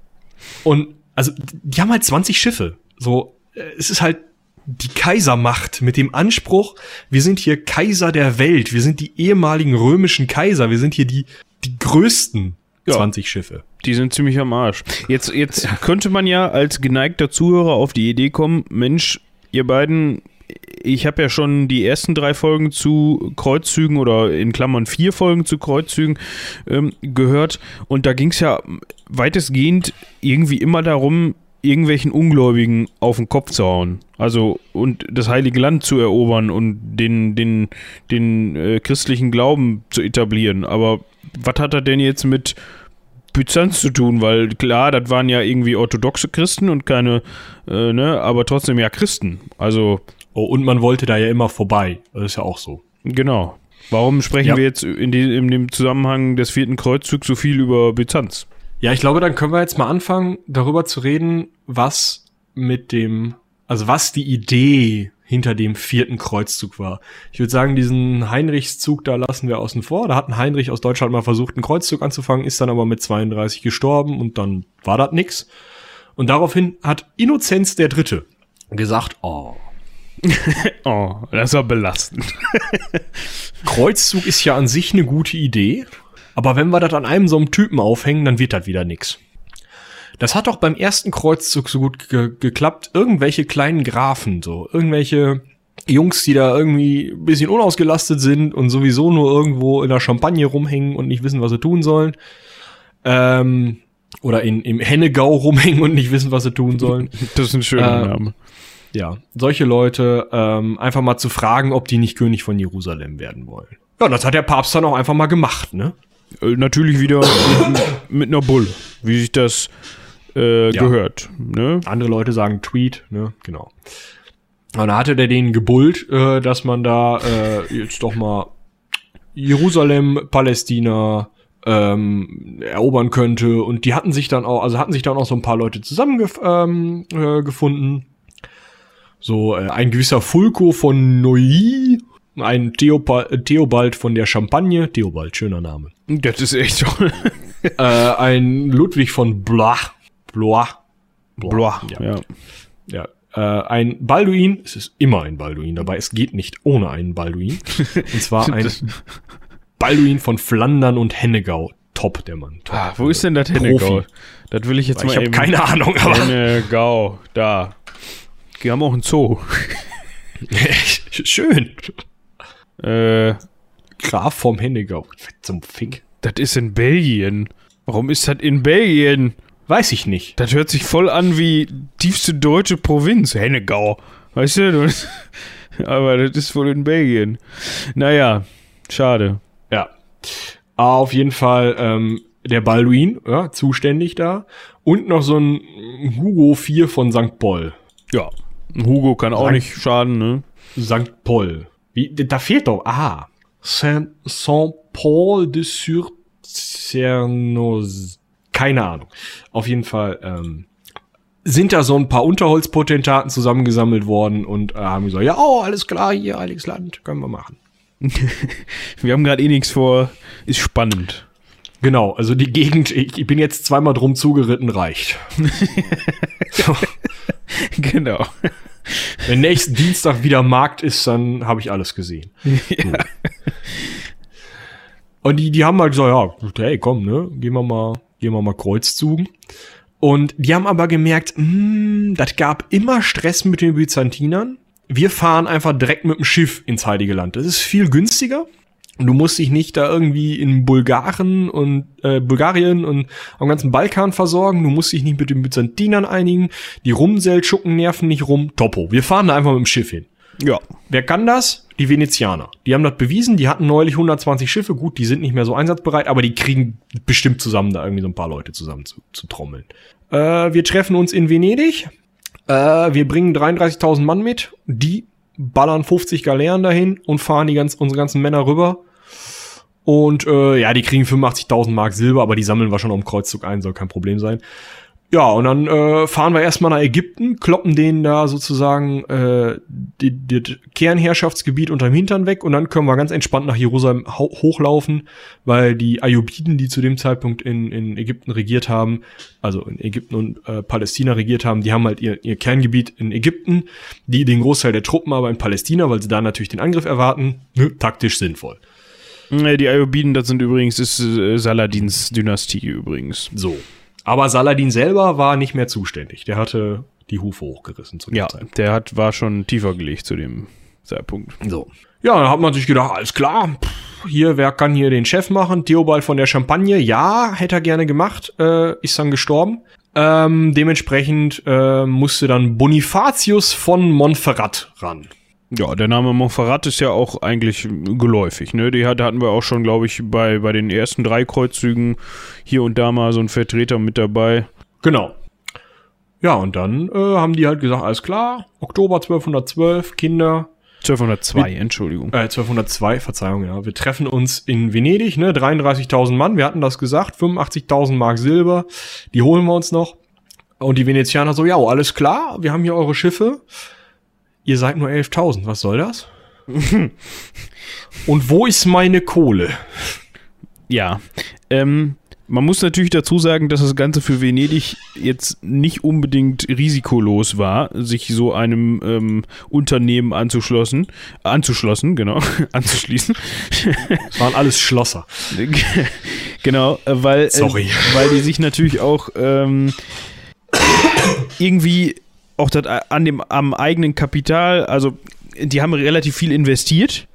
Und also, die haben halt 20 Schiffe. So, äh, es ist halt die Kaisermacht mit dem Anspruch, wir sind hier Kaiser der Welt, wir sind die ehemaligen römischen Kaiser, wir sind hier die, die größten ja, 20 Schiffe. Die sind ziemlich am Arsch. Jetzt, jetzt könnte man ja als geneigter Zuhörer auf die Idee kommen, Mensch, ihr beiden ich habe ja schon die ersten drei Folgen zu Kreuzzügen oder in Klammern vier Folgen zu Kreuzzügen ähm, gehört und da ging es ja weitestgehend irgendwie immer darum, irgendwelchen Ungläubigen auf den Kopf zu hauen. Also und das Heilige Land zu erobern und den, den, den äh, christlichen Glauben zu etablieren. Aber was hat er denn jetzt mit Byzanz zu tun, weil klar, das waren ja irgendwie orthodoxe Christen und keine, äh, ne, aber trotzdem ja Christen. Also. Oh, und man wollte da ja immer vorbei. Das ist ja auch so. Genau. Warum sprechen ja. wir jetzt in, die, in dem Zusammenhang des vierten Kreuzzugs so viel über Byzanz? Ja, ich glaube, dann können wir jetzt mal anfangen, darüber zu reden, was mit dem, also was die Idee hinter dem vierten Kreuzzug war. Ich würde sagen, diesen Heinrichszug da lassen wir außen vor. Da hat ein Heinrich aus Deutschland mal versucht, einen Kreuzzug anzufangen, ist dann aber mit 32 gestorben und dann war das nix. Und daraufhin hat Innozenz der Dritte gesagt, oh. oh, das war belastend. Kreuzzug ist ja an sich eine gute Idee, aber wenn wir das an einem so einem Typen aufhängen, dann wird das wieder nix. Das hat doch beim ersten Kreuzzug so gut ge geklappt. Irgendwelche kleinen Grafen, so. Irgendwelche Jungs, die da irgendwie ein bisschen unausgelastet sind und sowieso nur irgendwo in der Champagne rumhängen und nicht wissen, was sie tun sollen. Ähm, oder in, im Hennegau rumhängen und nicht wissen, was sie tun sollen. Das ist ein schöner äh, Name. Ja, solche Leute ähm, einfach mal zu fragen, ob die nicht König von Jerusalem werden wollen. Ja, das hat der Papst dann auch einfach mal gemacht, ne? Äh, natürlich wieder mit, mit einer Bulle, wie sich das äh, ja. gehört. Ne? Andere Leute sagen Tweet, ne? Genau. Und dann hatte der denen gebullt, äh, dass man da äh, jetzt doch mal Jerusalem, Palästina ähm, erobern könnte. Und die hatten sich dann auch, also hatten sich dann auch so ein paar Leute zusammengefunden. Ähm, äh. So äh, ein gewisser Fulco von Neuilly, ein Theobald, Theobald von der Champagne. Theobald, schöner Name. Das ist echt toll. äh, ein Ludwig von Blach. Blois. Blois, ja. ja. ja. Äh, ein Balduin, es ist immer ein Balduin dabei, es geht nicht ohne einen Balduin. Und zwar ein Balduin von Flandern und Hennegau. Top, der Mann. Top. Ah, wo ist denn das Hennegau? Das will ich jetzt Weil mal ich eben. keine Ahnung, aber. Hennegau, da. Die haben auch einen Zoo. Schön. Äh, Graf vom Hennegau. Zum Fink. Das ist in Belgien. Warum ist das in Belgien? Weiß ich nicht. Das hört sich voll an wie tiefste deutsche Provinz, Hennegau. Weißt du? Aber das ist wohl in Belgien. Naja, schade. Ja. Auf jeden Fall ähm, der Balduin, ja, zuständig da. Und noch so ein Hugo 4 von St. Paul. Ja, Hugo kann auch Sankt, nicht schaden, ne? St. Paul. Wie, da fehlt doch, aha. Saint, Saint Paul de sur Cernos keine Ahnung. Auf jeden Fall ähm, sind da so ein paar Unterholzpotentaten zusammengesammelt worden und äh, haben gesagt, ja, oh, alles klar, hier, Heiliges Land, können wir machen. wir haben gerade eh nichts vor, ist spannend. Genau, also die Gegend, ich, ich bin jetzt zweimal drum zugeritten, reicht. genau. Wenn nächsten Dienstag wieder Markt ist, dann habe ich alles gesehen. Ja. Und die, die haben halt gesagt, ja, hey, komm, ne, gehen wir mal gehen wir mal Kreuzzugen. Und die haben aber gemerkt, hm, das gab immer Stress mit den Byzantinern. Wir fahren einfach direkt mit dem Schiff ins Heilige Land. Das ist viel günstiger. Du musst dich nicht da irgendwie in Bulgaren und äh, Bulgarien und am ganzen Balkan versorgen. Du musst dich nicht mit den Byzantinern einigen. Die Rumseltschucken nerven nicht rum. Topo. Wir fahren da einfach mit dem Schiff hin. Ja. Wer kann das? Die Venezianer. Die haben das bewiesen, die hatten neulich 120 Schiffe, gut, die sind nicht mehr so einsatzbereit, aber die kriegen bestimmt zusammen, da irgendwie so ein paar Leute zusammen zu, zu trommeln. Äh, wir treffen uns in Venedig. Äh, wir bringen 33.000 Mann mit. Die ballern 50 Galeeren dahin und fahren die ganz, unsere ganzen Männer rüber. Und äh, ja, die kriegen 85.000 Mark Silber, aber die sammeln wir schon am Kreuzzug ein, soll kein Problem sein. Ja, und dann äh, fahren wir erstmal nach Ägypten, kloppen denen da sozusagen äh, das Kernherrschaftsgebiet unterm Hintern weg und dann können wir ganz entspannt nach Jerusalem hochlaufen, weil die Ayyubiden, die zu dem Zeitpunkt in, in Ägypten regiert haben, also in Ägypten und äh, Palästina regiert haben, die haben halt ihr, ihr Kerngebiet in Ägypten, die den Großteil der Truppen aber in Palästina, weil sie da natürlich den Angriff erwarten, ne, taktisch sinnvoll. Die Ayyubiden, das sind übrigens, ist äh, Saladins Dynastie übrigens. So, aber Saladin selber war nicht mehr zuständig. Der hatte die Hufe hochgerissen zu der ja, Zeit. Der hat, war schon tiefer gelegt zu dem Zeitpunkt. So. Ja, dann hat man sich gedacht, alles klar, hier, wer kann hier den Chef machen? Theobald von der Champagne, ja, hätte er gerne gemacht, äh, ist dann gestorben. Ähm, dementsprechend äh, musste dann Bonifatius von Montferrat ran. Ja, der Name Montferrat ist ja auch eigentlich geläufig. Ne? Die hat, hatten wir auch schon, glaube ich, bei, bei den ersten drei Kreuzzügen hier und da mal so einen Vertreter mit dabei. Genau. Ja, und dann äh, haben die halt gesagt, alles klar, Oktober 1212, Kinder. 1202, wir, Entschuldigung. Äh, 1202, Verzeihung, ja. Wir treffen uns in Venedig, ne, 33.000 Mann, wir hatten das gesagt, 85.000 Mark Silber, die holen wir uns noch. Und die Venezianer so, ja, alles klar, wir haben hier eure Schiffe. Ihr seid nur 11.000, was soll das? und wo ist meine Kohle? Ja, ähm, man muss natürlich dazu sagen, dass das Ganze für Venedig jetzt nicht unbedingt risikolos war, sich so einem ähm, Unternehmen anzuschlossen, anzuschlossen, genau, anzuschließen. Das waren alles Schlosser. genau, weil, äh, Sorry. Weil die sich natürlich auch ähm, irgendwie auch das an dem, am eigenen Kapital, also die haben relativ viel investiert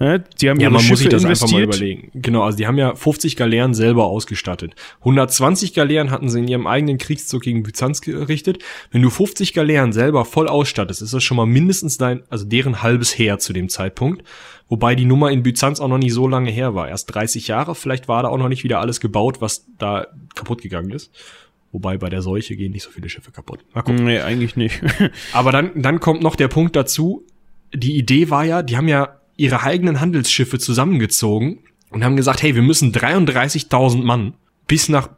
ja, die haben ja, man Schiffe muss sich das investiert. einfach mal überlegen. Genau, also die haben ja 50 Galeeren selber ausgestattet. 120 Galeeren hatten sie in ihrem eigenen Kriegszug gegen Byzanz gerichtet. Wenn du 50 Galeeren selber voll ausstattest, ist das schon mal mindestens dein, also deren halbes Heer zu dem Zeitpunkt. Wobei die Nummer in Byzanz auch noch nicht so lange her war. Erst 30 Jahre, vielleicht war da auch noch nicht wieder alles gebaut, was da kaputt gegangen ist. Wobei bei der Seuche gehen nicht so viele Schiffe kaputt. Mal gucken. Nee, eigentlich nicht. Aber dann, dann kommt noch der Punkt dazu. Die Idee war ja, die haben ja ihre eigenen Handelsschiffe zusammengezogen und haben gesagt, hey, wir müssen 33.000 Mann bis nach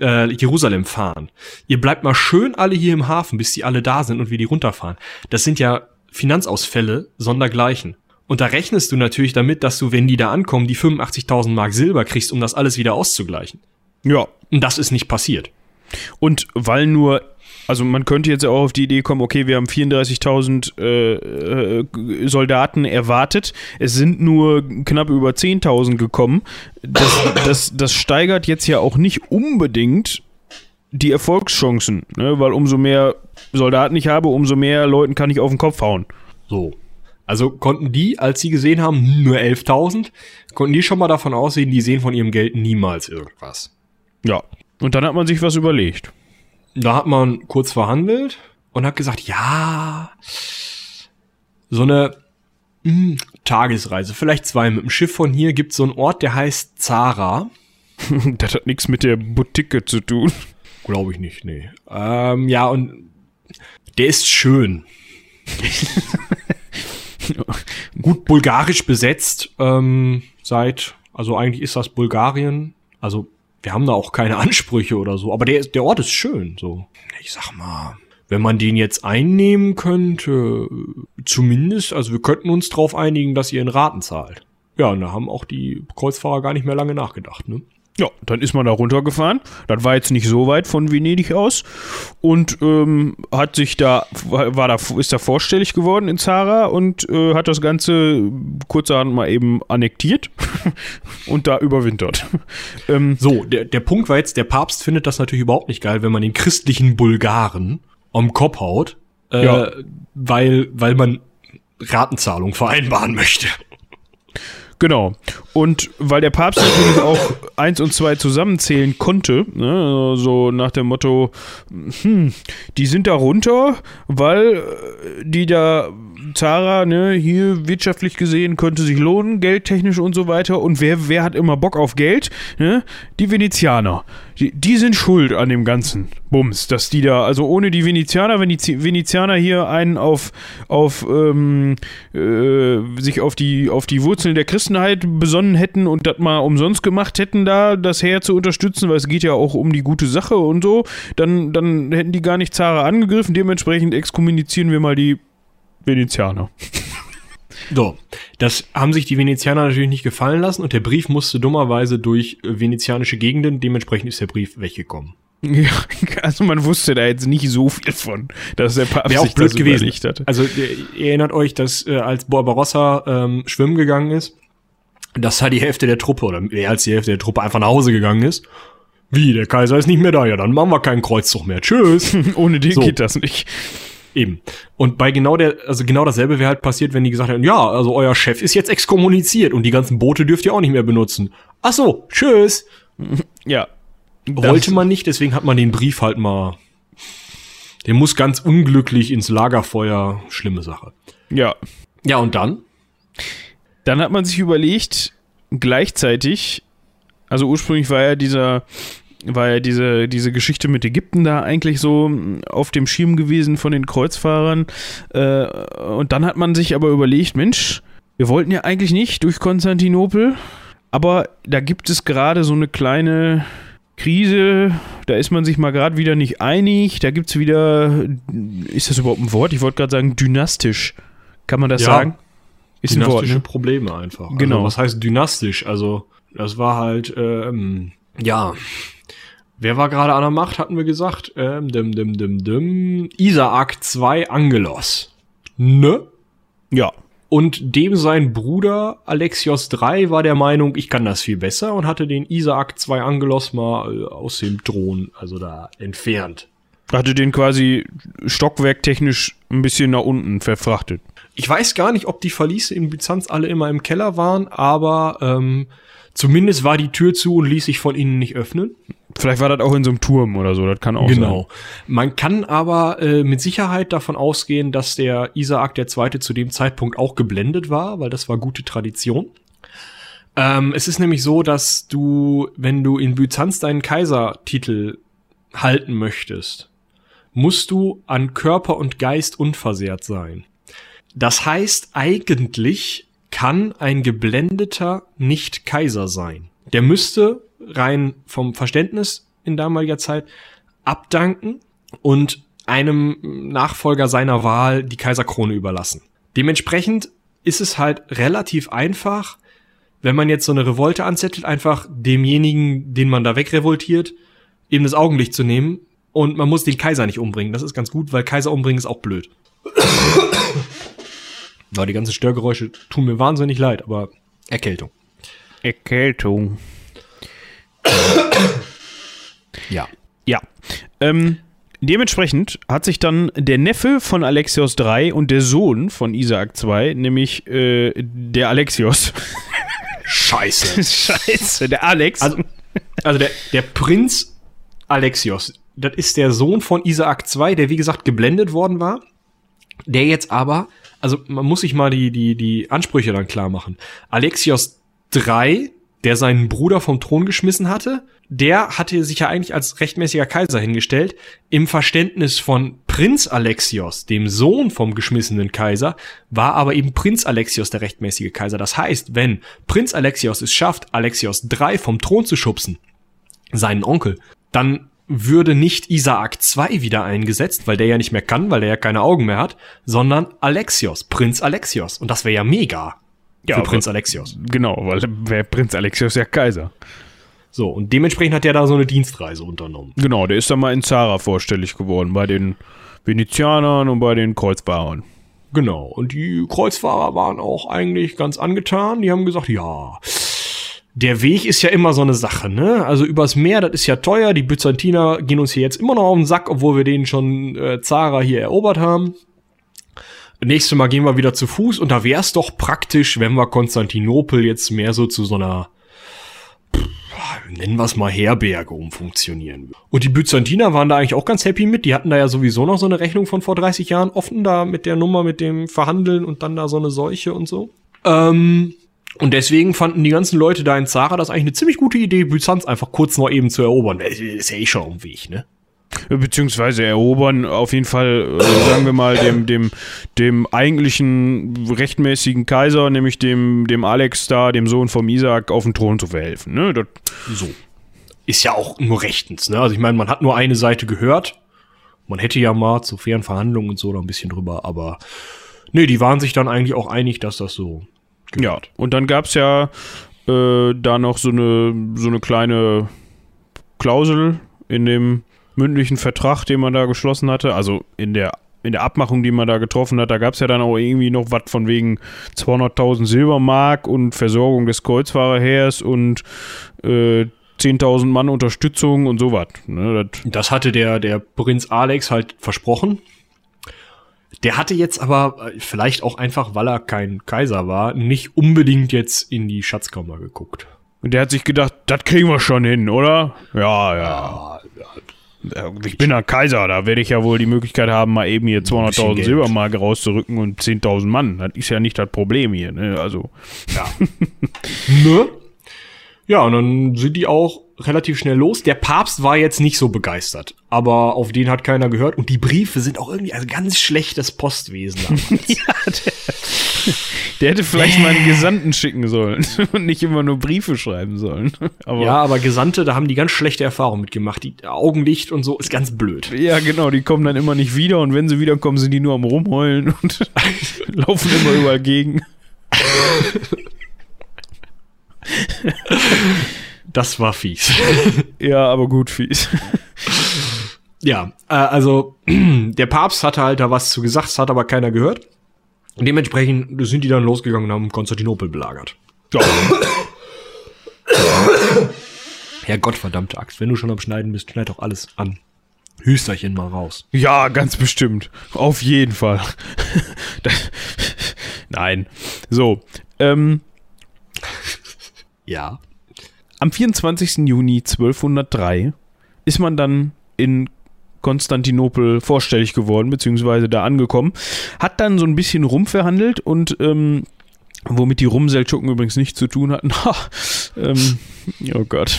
äh, Jerusalem fahren. Ihr bleibt mal schön alle hier im Hafen, bis die alle da sind und wir die runterfahren. Das sind ja Finanzausfälle sondergleichen. Und da rechnest du natürlich damit, dass du, wenn die da ankommen, die 85.000 Mark Silber kriegst, um das alles wieder auszugleichen. Ja. Und das ist nicht passiert. Und weil nur also man könnte jetzt auch auf die Idee kommen, okay, wir haben 34.000 äh, äh, Soldaten erwartet, es sind nur knapp über 10.000 gekommen. Das, das, das steigert jetzt ja auch nicht unbedingt die Erfolgschancen, ne? weil umso mehr Soldaten ich habe, umso mehr Leuten kann ich auf den Kopf hauen. So. Also konnten die, als sie gesehen haben, nur 11.000, konnten die schon mal davon aussehen, die sehen von ihrem Geld niemals irgendwas. Ja. Und dann hat man sich was überlegt. Da hat man kurz verhandelt und hat gesagt, ja, so eine mh, hm, Tagesreise, vielleicht zwei mit dem Schiff von hier, gibt so einen Ort, der heißt Zara. das hat nichts mit der Boutique zu tun. Glaube ich nicht, nee. Ähm, ja, und der ist schön. Gut bulgarisch besetzt ähm, seit, also eigentlich ist das Bulgarien, also wir haben da auch keine Ansprüche oder so, aber der, der Ort ist schön, so. Ich sag mal, wenn man den jetzt einnehmen könnte, zumindest, also wir könnten uns drauf einigen, dass ihr in Raten zahlt. Ja, und da haben auch die Kreuzfahrer gar nicht mehr lange nachgedacht, ne? Ja, dann ist man da runtergefahren. Das war jetzt nicht so weit von Venedig aus und ähm, hat sich da war da ist da vorstellig geworden in Zara und äh, hat das Ganze kurzerhand mal eben annektiert und da überwintert. ähm, so, der, der Punkt war jetzt, der Papst findet das natürlich überhaupt nicht geil, wenn man den christlichen Bulgaren am Kopf haut, äh, ja. weil weil man Ratenzahlung vereinbaren möchte. Genau. Und weil der Papst natürlich auch eins und zwei zusammenzählen konnte, ne, so nach dem Motto, hm, die sind da runter, weil äh, die da Zara, ne, hier wirtschaftlich gesehen könnte sich lohnen, geldtechnisch und so weiter. Und wer, wer hat immer Bock auf Geld? Ne? Die Venezianer. Die, die sind schuld an dem ganzen Bums, dass die da, also ohne die Venezianer, wenn die Venezianer hier einen auf, auf ähm, äh, sich auf die, auf die Wurzeln der Christenheit besonnen hätten und das mal umsonst gemacht hätten, da das Heer zu unterstützen, weil es geht ja auch um die gute Sache und so, dann, dann hätten die gar nicht Zara angegriffen. Dementsprechend exkommunizieren wir mal die Venezianer. So, das haben sich die Venezianer natürlich nicht gefallen lassen und der Brief musste dummerweise durch äh, venezianische Gegenden, dementsprechend ist der Brief weggekommen. Ja, also man wusste da jetzt nicht so viel von, dass der Papst Wäre auch blöd gewesen. hatte. Also ihr erinnert euch, dass äh, als Barbarossa ähm, schwimmen gegangen ist, dass da die Hälfte der Truppe oder mehr als die Hälfte der Truppe einfach nach Hause gegangen ist. Wie, der Kaiser ist nicht mehr da, ja, dann machen wir keinen Kreuzzug mehr. Tschüss. Ohne den so. geht das nicht. Eben. Und bei genau der, also genau dasselbe wäre halt passiert, wenn die gesagt hätten, ja, also euer Chef ist jetzt exkommuniziert und die ganzen Boote dürft ihr auch nicht mehr benutzen. Ach so, tschüss. Ja. Wollte man nicht, deswegen hat man den Brief halt mal. Der muss ganz unglücklich ins Lagerfeuer. Schlimme Sache. Ja. Ja, und dann? Dann hat man sich überlegt, gleichzeitig, also ursprünglich war ja dieser, war ja diese, diese Geschichte mit Ägypten da eigentlich so auf dem Schirm gewesen von den Kreuzfahrern. Äh, und dann hat man sich aber überlegt, Mensch, wir wollten ja eigentlich nicht durch Konstantinopel, aber da gibt es gerade so eine kleine Krise, da ist man sich mal gerade wieder nicht einig, da gibt es wieder, ist das überhaupt ein Wort? Ich wollte gerade sagen, dynastisch. Kann man das ja, sagen? Ist dynastische ein Wort, ne? Probleme einfach. Also, genau. Also, was heißt dynastisch? Also, das war halt, ähm, ja. Wer war gerade an der Macht, hatten wir gesagt? Ähm, dim, dim, dim, dim. Isaak II Angelos. Ne? Ja. Und dem sein Bruder Alexios III war der Meinung, ich kann das viel besser und hatte den Isaak II Angelos mal äh, aus dem Thron, also da entfernt. Hatte den quasi stockwerktechnisch ein bisschen nach unten verfrachtet. Ich weiß gar nicht, ob die Verliese in Byzanz alle immer im Keller waren, aber ähm, zumindest war die Tür zu und ließ sich von innen nicht öffnen. Vielleicht war das auch in so einem Turm oder so, das kann auch genau. sein. Genau. Man kann aber äh, mit Sicherheit davon ausgehen, dass der Isaak der Zweite zu dem Zeitpunkt auch geblendet war, weil das war gute Tradition. Ähm, es ist nämlich so, dass du, wenn du in Byzanz deinen Kaisertitel halten möchtest, musst du an Körper und Geist unversehrt sein. Das heißt, eigentlich kann ein Geblendeter nicht Kaiser sein. Der müsste rein vom Verständnis in damaliger Zeit abdanken und einem Nachfolger seiner Wahl die Kaiserkrone überlassen. Dementsprechend ist es halt relativ einfach, wenn man jetzt so eine Revolte anzettelt, einfach demjenigen, den man da wegrevoltiert, eben das Augenlicht zu nehmen und man muss den Kaiser nicht umbringen. Das ist ganz gut, weil Kaiser umbringen ist auch blöd. Die ganzen Störgeräusche tun mir wahnsinnig leid, aber Erkältung. Erkältung. Ja. Ja. Ähm, dementsprechend hat sich dann der Neffe von Alexios III und der Sohn von Isaak II, nämlich äh, der Alexios. Scheiße. Scheiße, der Alex. Also, also der, der Prinz Alexios, das ist der Sohn von Isaak II, der wie gesagt geblendet worden war, der jetzt aber, also man muss sich mal die, die, die Ansprüche dann klar machen. Alexios III der seinen Bruder vom Thron geschmissen hatte, der hatte sich ja eigentlich als rechtmäßiger Kaiser hingestellt. Im Verständnis von Prinz Alexios, dem Sohn vom geschmissenen Kaiser, war aber eben Prinz Alexios der rechtmäßige Kaiser. Das heißt, wenn Prinz Alexios es schafft, Alexios III vom Thron zu schubsen, seinen Onkel, dann würde nicht Isaak II wieder eingesetzt, weil der ja nicht mehr kann, weil der ja keine Augen mehr hat, sondern Alexios, Prinz Alexios. Und das wäre ja mega. Ja, für Prinz Alexios. Genau, weil wäre Prinz Alexios ja Kaiser. So, und dementsprechend hat er da so eine Dienstreise unternommen. Genau, der ist dann mal in Zara vorstellig geworden, bei den Venezianern und bei den Kreuzfahrern. Genau, und die Kreuzfahrer waren auch eigentlich ganz angetan. Die haben gesagt, ja, der Weg ist ja immer so eine Sache, ne? Also übers Meer, das ist ja teuer. Die Byzantiner gehen uns hier jetzt immer noch auf den Sack, obwohl wir denen schon äh, Zara hier erobert haben. Nächstes Mal gehen wir wieder zu Fuß und da wäre es doch praktisch, wenn wir Konstantinopel jetzt mehr so zu so einer, nennen wir es mal Herberge umfunktionieren. Und die Byzantiner waren da eigentlich auch ganz happy mit. Die hatten da ja sowieso noch so eine Rechnung von vor 30 Jahren offen da mit der Nummer, mit dem Verhandeln und dann da so eine Seuche und so. Ähm, und deswegen fanden die ganzen Leute da in Zara das eigentlich eine ziemlich gute Idee, Byzanz einfach kurz noch eben zu erobern. Das ist ja eh schon am Weg, ne? Beziehungsweise erobern auf jeden Fall, äh, sagen wir mal, dem, dem, dem eigentlichen rechtmäßigen Kaiser, nämlich dem, dem Alex da, dem Sohn vom Isaac, auf den Thron zu verhelfen. Ne? Das so. Ist ja auch nur rechtens, ne? Also ich meine, man hat nur eine Seite gehört. Man hätte ja mal zu fairen Verhandlungen und so da ein bisschen drüber, aber nee, die waren sich dann eigentlich auch einig, dass das so gehört. Ja, und dann gab's ja äh, da noch so eine, so eine kleine Klausel in dem mündlichen Vertrag, den man da geschlossen hatte, also in der in der Abmachung, die man da getroffen hat, da gab es ja dann auch irgendwie noch was von wegen 200.000 Silbermark und Versorgung des Kreuzfahrerheers und äh, 10.000 Mann Unterstützung und sowas. Ne, das, hatte der, der Prinz Alex halt versprochen. Der hatte jetzt aber, äh, vielleicht auch einfach, weil er kein Kaiser war, nicht unbedingt jetzt in die Schatzkammer geguckt. Und der hat sich gedacht, das kriegen wir schon hin, oder? Ja, ja. ja Ich bin der Kaiser, da werde ich ja wohl die Möglichkeit haben, mal eben hier 200.000 Silbermarke rauszurücken und 10.000 Mann. Das ist ja nicht das Problem hier, ne? Also. Ja. ne? Ja, und dann sind die auch relativ schnell los. Der Papst war jetzt nicht so begeistert, aber auf den hat keiner gehört. Und die Briefe sind auch irgendwie also ganz schlechtes Postwesen. ja, der, hätte vielleicht mal einen Gesandten schicken sollen und nicht immer nur Briefe schreiben sollen. Aber ja, aber Gesandte, da haben die ganz schlechte Erfahrungen mitgemacht. Die Augenlicht und so ist ganz blöd. Ja, genau, die kommen dann immer nicht wieder und wenn sie wiederkommen, sind die nur am Rumheulen und laufen immer überall gegen. Das war fies. ja, aber gut fies. Ja, äh, also der Papst hatte halt da was zu gesagt, hat aber keiner gehört. Und dementsprechend sind die dann losgegangen und haben Konstantinopel belagert. Ja. Herr Gottverdammte Axt, wenn du schon am Schneiden bist, schneid doch alles an. Hüsterchen mal raus. Ja, ganz bestimmt. Auf jeden Fall. Nein. So. Ähm, ja. Am 24. Juni 1203 ist man dann in Konstantinopel vorstellig geworden, beziehungsweise da angekommen, hat dann so ein bisschen rumverhandelt und ähm, womit die Rumseldschuppen übrigens nichts zu tun hatten. ähm, oh Gott.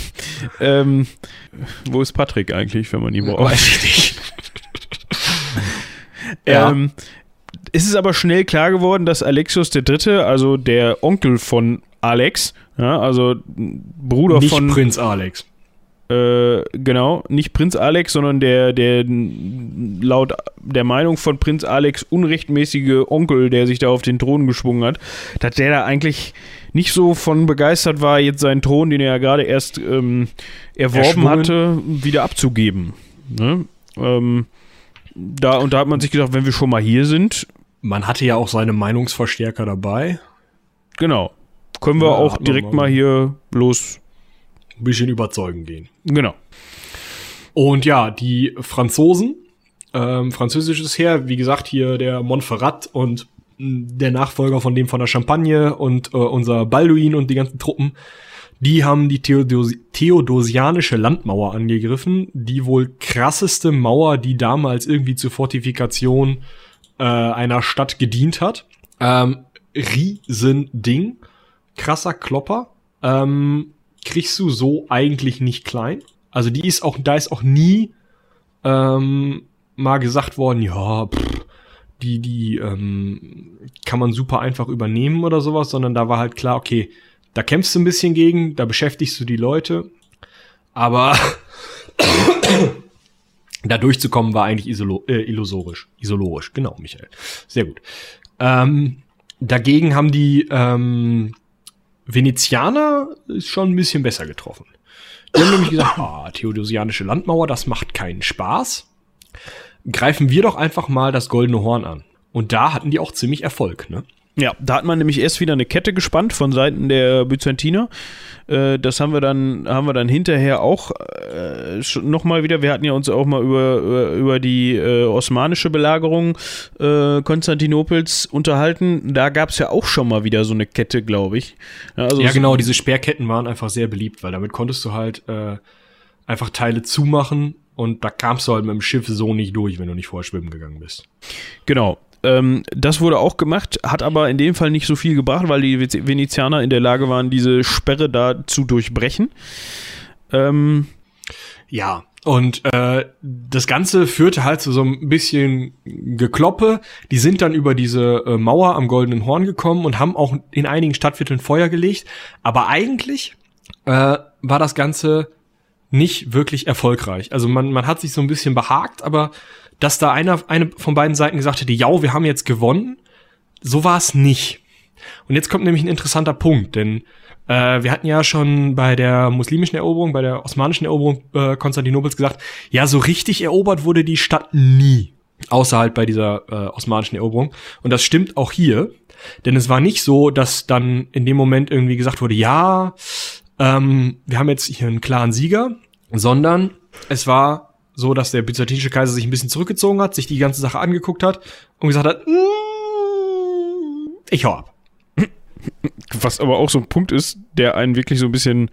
Ähm, wo ist Patrick eigentlich, wenn man ihn braucht? Weiß ich nicht. ja. Ähm, es ist aber schnell klar geworden, dass Alexios III., also der Onkel von Alex, ja, also Bruder nicht von. Prinz Alex. Äh, genau, nicht Prinz Alex, sondern der, der laut der Meinung von Prinz Alex unrechtmäßige Onkel, der sich da auf den Thron geschwungen hat, dass der da eigentlich nicht so von begeistert war, jetzt seinen Thron, den er ja gerade erst ähm, erworben hatte, wieder abzugeben. Ne? Ähm, da, und da hat man sich gedacht, wenn wir schon mal hier sind. Man hatte ja auch seine Meinungsverstärker dabei. Genau. Können wir ja, auch direkt mal hier los. Ein bisschen überzeugen gehen. Genau. Und ja, die Franzosen, ähm, französisches Heer, wie gesagt, hier der Montferrat und der Nachfolger von dem von der Champagne und äh, unser Balduin und die ganzen Truppen, die haben die Theodos Theodosianische Landmauer angegriffen, die wohl krasseste Mauer, die damals irgendwie zur Fortifikation äh, einer Stadt gedient hat. Ähm, Riesending krasser Klopper. Ähm, kriegst du so eigentlich nicht klein. Also die ist auch, da ist auch nie ähm, mal gesagt worden, ja, pff, die, die ähm, kann man super einfach übernehmen oder sowas, sondern da war halt klar, okay, da kämpfst du ein bisschen gegen, da beschäftigst du die Leute, aber da durchzukommen war eigentlich isolo äh, illusorisch. Isolorisch, genau, Michael. Sehr gut. Ähm, dagegen haben die ähm, Venezianer ist schon ein bisschen besser getroffen. Die haben nämlich gesagt, ah, theodosianische Landmauer, das macht keinen Spaß. Greifen wir doch einfach mal das Goldene Horn an. Und da hatten die auch ziemlich Erfolg, ne? Ja, da hat man nämlich erst wieder eine Kette gespannt von Seiten der Byzantiner. Äh, das haben wir dann, haben wir dann hinterher auch äh, nochmal wieder. Wir hatten ja uns auch mal über, über die äh, osmanische Belagerung äh, Konstantinopels unterhalten. Da gab es ja auch schon mal wieder so eine Kette, glaube ich. Ja, also ja genau, diese Sperrketten waren einfach sehr beliebt, weil damit konntest du halt äh, einfach Teile zumachen und da kamst du halt mit dem Schiff so nicht durch, wenn du nicht vorher schwimmen gegangen bist. Genau. Ähm, das wurde auch gemacht, hat aber in dem Fall nicht so viel gebracht, weil die Venezianer in der Lage waren, diese Sperre da zu durchbrechen. Ähm, ja, und äh, das Ganze führte halt zu so ein bisschen Gekloppe. Die sind dann über diese äh, Mauer am Goldenen Horn gekommen und haben auch in einigen Stadtvierteln Feuer gelegt. Aber eigentlich äh, war das Ganze nicht wirklich erfolgreich. Also man, man hat sich so ein bisschen behagt, aber dass da einer eine von beiden Seiten gesagt hätte, ja, wir haben jetzt gewonnen. So war es nicht. Und jetzt kommt nämlich ein interessanter Punkt, denn äh, wir hatten ja schon bei der muslimischen Eroberung, bei der osmanischen Eroberung äh, Konstantinopels gesagt, ja, so richtig erobert wurde die Stadt nie. Außer halt bei dieser äh, osmanischen Eroberung. Und das stimmt auch hier. Denn es war nicht so, dass dann in dem Moment irgendwie gesagt wurde, ja, ähm, wir haben jetzt hier einen klaren Sieger, sondern es war so, dass der byzantinische Kaiser sich ein bisschen zurückgezogen hat, sich die ganze Sache angeguckt hat und gesagt hat, mm, ich hau ab. Was aber auch so ein Punkt ist, der einen wirklich so ein bisschen,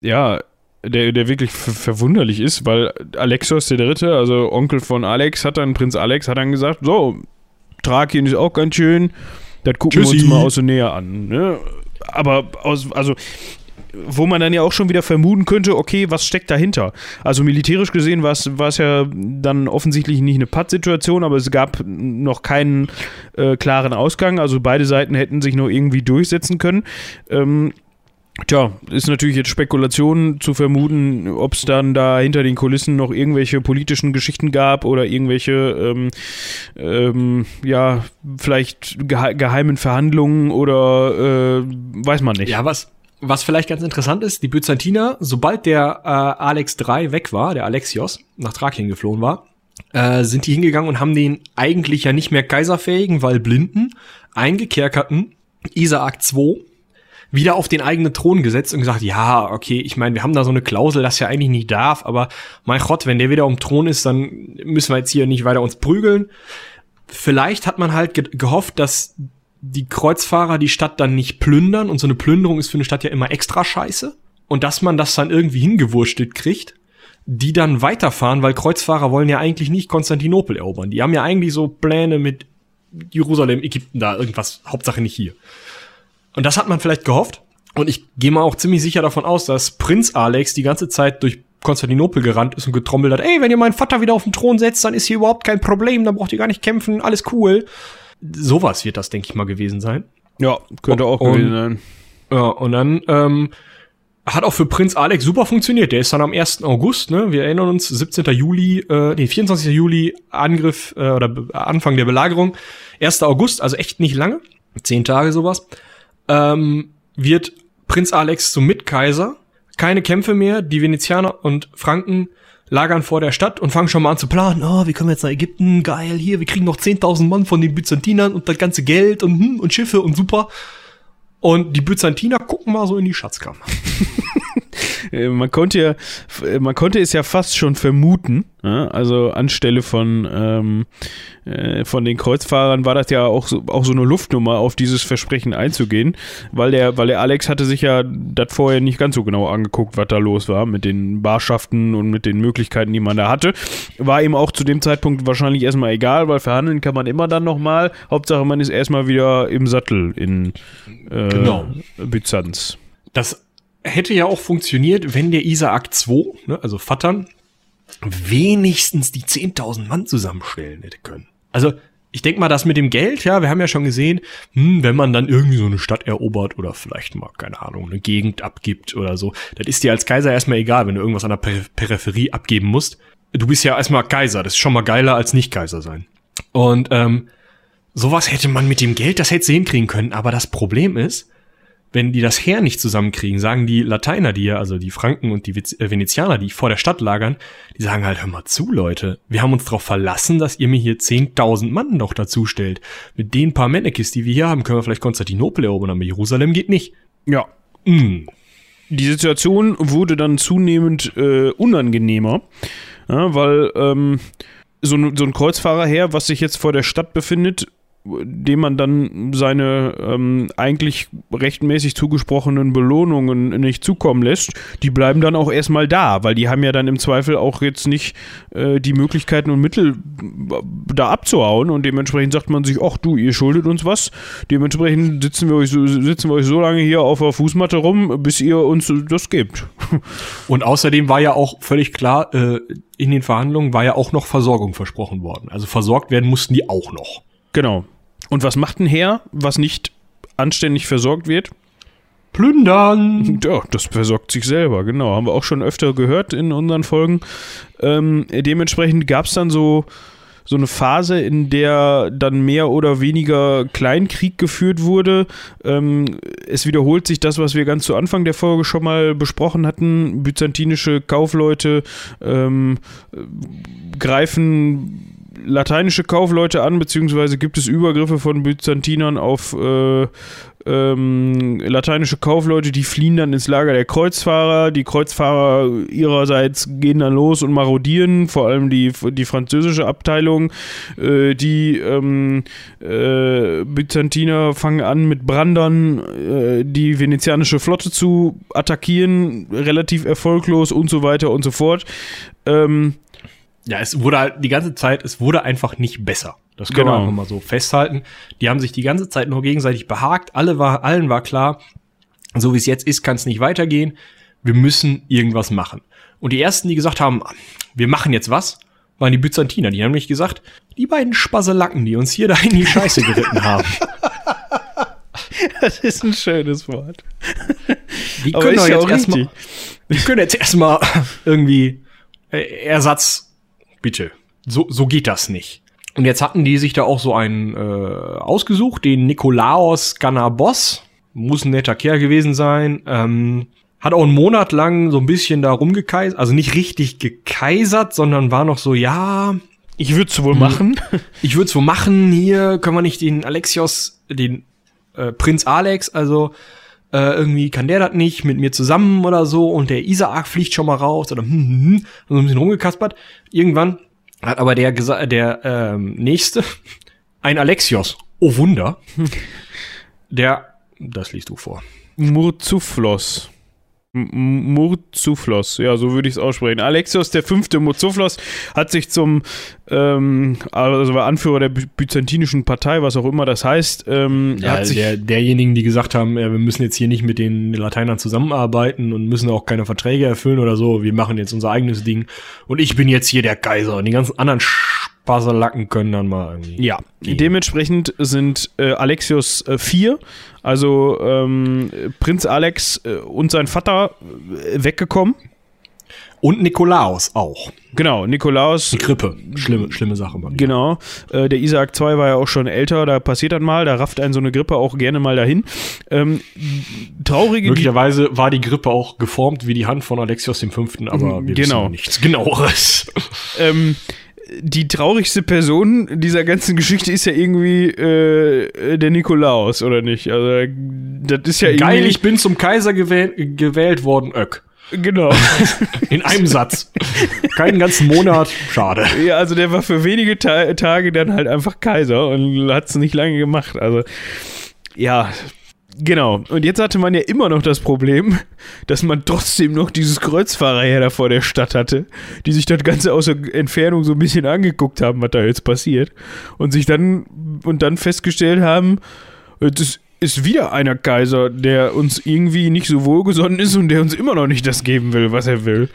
ja, der, der wirklich verwunderlich ist, weil Alexios der Dritte, also Onkel von Alex, hat dann, Prinz Alex, hat dann gesagt, so, Thrakien ist auch ganz schön, das gucken Tschüssi. wir uns mal aus so näher an. Ne? Aber aus, also wo man dann ja auch schon wieder vermuten könnte, okay, was steckt dahinter? Also militärisch gesehen war es ja dann offensichtlich nicht eine Patt-Situation, aber es gab noch keinen äh, klaren Ausgang. Also beide Seiten hätten sich noch irgendwie durchsetzen können. Ähm, Tja, ist natürlich jetzt Spekulation zu vermuten, ob es dann da hinter den Kulissen noch irgendwelche politischen Geschichten gab oder irgendwelche, ähm, ähm, ja, vielleicht gehe geheimen Verhandlungen oder äh, weiß man nicht. Ja, was, was vielleicht ganz interessant ist, die Byzantiner, sobald der äh, Alex 3 weg war, der Alexios, nach Thrakien geflohen war, äh, sind die hingegangen und haben den eigentlich ja nicht mehr kaiserfähigen, weil blinden, eingekerkerten Isaak 2 wieder auf den eigenen Thron gesetzt und gesagt, ja, okay, ich meine, wir haben da so eine Klausel, das ja eigentlich nicht darf, aber mein Gott, wenn der wieder um Thron ist, dann müssen wir jetzt hier nicht weiter uns prügeln. Vielleicht hat man halt ge gehofft, dass die Kreuzfahrer die Stadt dann nicht plündern und so eine Plünderung ist für eine Stadt ja immer extra scheiße und dass man das dann irgendwie hingewurschtelt kriegt, die dann weiterfahren, weil Kreuzfahrer wollen ja eigentlich nicht Konstantinopel erobern. Die haben ja eigentlich so Pläne mit Jerusalem, Ägypten da, irgendwas, Hauptsache nicht hier. Und das hat man vielleicht gehofft. Und ich gehe mal auch ziemlich sicher davon aus, dass Prinz Alex die ganze Zeit durch Konstantinopel gerannt ist und getrommelt hat, ey, wenn ihr meinen Vater wieder auf den Thron setzt, dann ist hier überhaupt kein Problem, dann braucht ihr gar nicht kämpfen, alles cool. Sowas wird das, denke ich mal, gewesen sein. Ja, könnte auch und, gewesen sein. Ja, und dann ähm, hat auch für Prinz Alex super funktioniert. Der ist dann am 1. August, ne? Wir erinnern uns, 17. Juli, äh, nee, 24. Juli, Angriff äh, oder Anfang der Belagerung. 1. August, also echt nicht lange. Zehn Tage sowas ähm, wird Prinz Alex zum Mitkaiser. Keine Kämpfe mehr. Die Venezianer und Franken lagern vor der Stadt und fangen schon mal an zu planen. Oh, wie kommen wir jetzt nach Ägypten? Geil, hier, wir kriegen noch 10.000 Mann von den Byzantinern und das ganze Geld und, hm, und Schiffe und super. Und die Byzantiner gucken mal so in die Schatzkammer. Äh, man konnte ja, äh, man konnte es ja fast schon vermuten. Ja? Also anstelle von, ähm, äh, von den Kreuzfahrern war das ja auch so, auch so eine Luftnummer, auf dieses Versprechen einzugehen, weil der, weil der Alex hatte sich ja das vorher nicht ganz so genau angeguckt, was da los war mit den Barschaften und mit den Möglichkeiten, die man da hatte. War ihm auch zu dem Zeitpunkt wahrscheinlich erstmal egal, weil verhandeln kann man immer dann nochmal. Hauptsache man ist erstmal wieder im Sattel in äh, genau. Byzanz. Das hätte ja auch funktioniert, wenn der Isaak 2, ne, also Vattern, wenigstens die 10.000 Mann zusammenstellen hätte können. Also, ich denke mal, das mit dem Geld, ja, wir haben ja schon gesehen, hm, wenn man dann irgendwie so eine Stadt erobert oder vielleicht mal, keine Ahnung, eine Gegend abgibt oder so, das ist dir als Kaiser erstmal egal, wenn du irgendwas an der Periph Peripherie abgeben musst. Du bist ja erstmal Kaiser, das ist schon mal geiler als nicht Kaiser sein. Und ähm, sowas hätte man mit dem Geld, das hätte sie hinkriegen können, aber das Problem ist, wenn die das Heer nicht zusammenkriegen, sagen die Lateiner, die ja, also die Franken und die äh, Venezianer, die vor der Stadt lagern, die sagen halt, hör mal zu, Leute, wir haben uns darauf verlassen, dass ihr mir hier 10.000 Mann noch dazu stellt. Mit den paar Mennekis, die wir hier haben, können wir vielleicht Konstantinopel erobern, aber Jerusalem geht nicht. Ja. Mm. Die Situation wurde dann zunehmend äh, unangenehmer, ja, weil ähm, so, so ein Kreuzfahrerheer, was sich jetzt vor der Stadt befindet, dem man dann seine ähm, eigentlich rechtmäßig zugesprochenen Belohnungen nicht zukommen lässt, die bleiben dann auch erstmal da, weil die haben ja dann im Zweifel auch jetzt nicht äh, die Möglichkeiten und Mittel da abzuhauen und dementsprechend sagt man sich, ach du, ihr schuldet uns was, dementsprechend sitzen wir euch so, sitzen wir euch so lange hier auf der Fußmatte rum, bis ihr uns das gebt. Und außerdem war ja auch völlig klar, äh, in den Verhandlungen war ja auch noch Versorgung versprochen worden. Also versorgt werden mussten die auch noch. Genau. Und was macht ein Heer, was nicht anständig versorgt wird? Plündern. Ja, das versorgt sich selber, genau. Haben wir auch schon öfter gehört in unseren Folgen. Ähm, dementsprechend gab es dann so, so eine Phase, in der dann mehr oder weniger Kleinkrieg geführt wurde. Ähm, es wiederholt sich das, was wir ganz zu Anfang der Folge schon mal besprochen hatten. Byzantinische Kaufleute ähm, greifen lateinische Kaufleute an, beziehungsweise gibt es Übergriffe von Byzantinern auf äh, ähm, lateinische Kaufleute, die fliehen dann ins Lager der Kreuzfahrer. Die Kreuzfahrer ihrerseits gehen dann los und marodieren, vor allem die, die französische Abteilung. Äh, die ähm, äh, Byzantiner fangen an mit Brandern äh, die venezianische Flotte zu attackieren, relativ erfolglos und so weiter und so fort. Ähm, ja, es wurde halt die ganze Zeit, es wurde einfach nicht besser. Das können genau. wir einfach mal so festhalten. Die haben sich die ganze Zeit nur gegenseitig behagt. Alle war, allen war klar, so wie es jetzt ist, kann es nicht weitergehen. Wir müssen irgendwas machen. Und die ersten, die gesagt haben, wir machen jetzt was, waren die Byzantiner. Die haben nämlich gesagt, die beiden Spasselacken, die uns hier da in die Scheiße geritten haben. Das ist ein schönes Wort. Die können jetzt erstmal, die können jetzt erstmal irgendwie äh, Ersatz, bitte. So, so geht das nicht. Und jetzt hatten die sich da auch so einen äh, ausgesucht, den Nikolaos Ganabos. Muss ein netter Kerl gewesen sein. Ähm, hat auch einen Monat lang so ein bisschen da rumgekaisert, also nicht richtig gekaisert, sondern war noch so, ja. Ich würde es wohl hm, machen. Ich würde es wohl machen. Hier können wir nicht den Alexios, den äh, Prinz Alex, also äh, irgendwie kann der das nicht mit mir zusammen oder so und der Isaak fliegt schon mal raus oder hm, hm, hm, so ein bisschen rumgekaspert. Irgendwann hat aber der, der ähm, nächste, ein Alexios, oh Wunder, der, das liest du vor. Murzuflos. Murzuflos, ja, so würde ich es aussprechen. Alexios, der fünfte Murzuflos, hat sich zum, ähm, also war Anführer der byzantinischen Partei, was auch immer das heißt. Ähm, ja, hat sich der, derjenigen, die gesagt haben, ja, wir müssen jetzt hier nicht mit den Lateinern zusammenarbeiten und müssen auch keine Verträge erfüllen oder so, wir machen jetzt unser eigenes Ding und ich bin jetzt hier der Kaiser und die ganzen anderen Spaserlacken können dann mal irgendwie. Ja, gehen. dementsprechend sind äh, Alexios äh, vier, also ähm, Prinz Alex äh, und sein Vater äh, weggekommen. Und Nikolaus auch. Genau, Nikolaus. Die Grippe. Schlimme, schlimme Sache. Mal genau. Äh, der Isaac II war ja auch schon älter, da passiert dann mal, da rafft einen so eine Grippe auch gerne mal dahin. Ähm, traurige. Möglicherweise war die Grippe auch geformt wie die Hand von Alexios V., aber wir genau. wissen nichts genaueres. ähm, die traurigste Person dieser ganzen Geschichte ist ja irgendwie äh, der Nikolaus, oder nicht? Also, das ist ja Geil, ich bin zum Kaiser gewähl gewählt worden, Öck. Genau. In einem Satz. Keinen ganzen Monat. Schade. Ja, also der war für wenige Ta Tage dann halt einfach Kaiser und hat es nicht lange gemacht. Also, ja, Genau. Und jetzt hatte man ja immer noch das Problem, dass man trotzdem noch dieses Kreuzfahrerheer da vor der Stadt hatte, die sich das Ganze aus der Entfernung so ein bisschen angeguckt haben, was da jetzt passiert. Und sich dann, und dann festgestellt haben, das ist wieder einer Kaiser, der uns irgendwie nicht so wohlgesonnen ist und der uns immer noch nicht das geben will, was er will.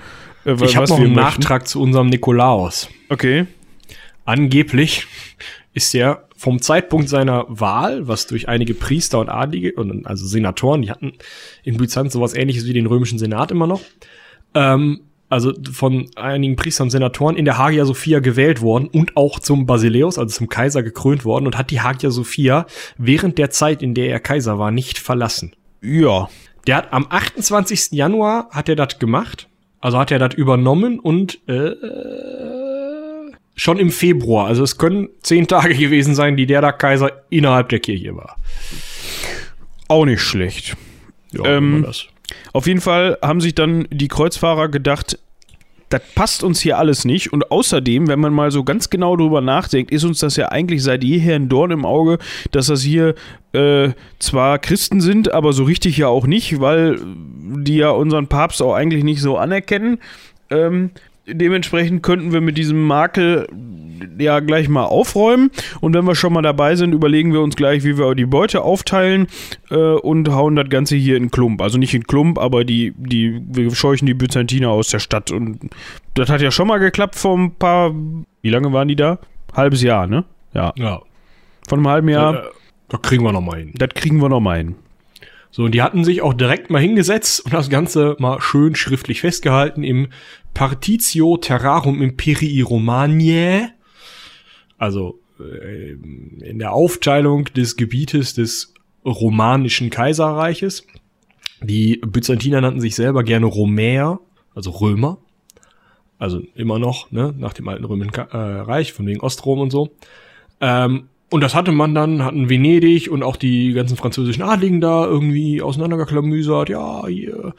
Äh, ich habe noch einen möchten. Nachtrag zu unserem Nikolaus. Okay. Angeblich ist er vom Zeitpunkt seiner Wahl, was durch einige Priester und Adlige, und also Senatoren, die hatten in Byzanz sowas ähnliches wie den römischen Senat immer noch, ähm, also von einigen Priestern und Senatoren in der Hagia Sophia gewählt worden und auch zum Basileus, also zum Kaiser gekrönt worden und hat die Hagia Sophia während der Zeit, in der er Kaiser war, nicht verlassen. Ja. Der hat am 28. Januar hat er das gemacht, also hat er das übernommen und äh, schon im Februar. Also es können zehn Tage gewesen sein, die der da Kaiser innerhalb der Kirche war. Auch nicht schlecht. Ja, ähm, auf jeden Fall haben sich dann die Kreuzfahrer gedacht, das passt uns hier alles nicht. Und außerdem, wenn man mal so ganz genau drüber nachdenkt, ist uns das ja eigentlich seit jeher ein Dorn im Auge, dass das hier äh, zwar Christen sind, aber so richtig ja auch nicht, weil die ja unseren Papst auch eigentlich nicht so anerkennen. Ähm, dementsprechend könnten wir mit diesem Makel ja gleich mal aufräumen. Und wenn wir schon mal dabei sind, überlegen wir uns gleich, wie wir die Beute aufteilen äh, und hauen das Ganze hier in Klump. Also nicht in Klump, aber die, die, wir scheuchen die Byzantiner aus der Stadt. Und das hat ja schon mal geklappt vor ein paar. Wie lange waren die da? Halbes Jahr, ne? Ja. ja. Von einem halben Jahr. Ja, das kriegen wir noch mal hin. Das kriegen wir noch mal hin. So, und die hatten sich auch direkt mal hingesetzt und das Ganze mal schön schriftlich festgehalten im Partitio Terrarum Imperii Romaniae, also äh, in der Aufteilung des Gebietes des romanischen Kaiserreiches. Die Byzantiner nannten sich selber gerne Romäer, also Römer. Also immer noch, ne, nach dem alten Römischen äh, Reich, von wegen Ostrom und so. Ähm, und das hatte man dann, hatten Venedig und auch die ganzen französischen Adligen da irgendwie auseinandergeklamüsert. Ja, hier,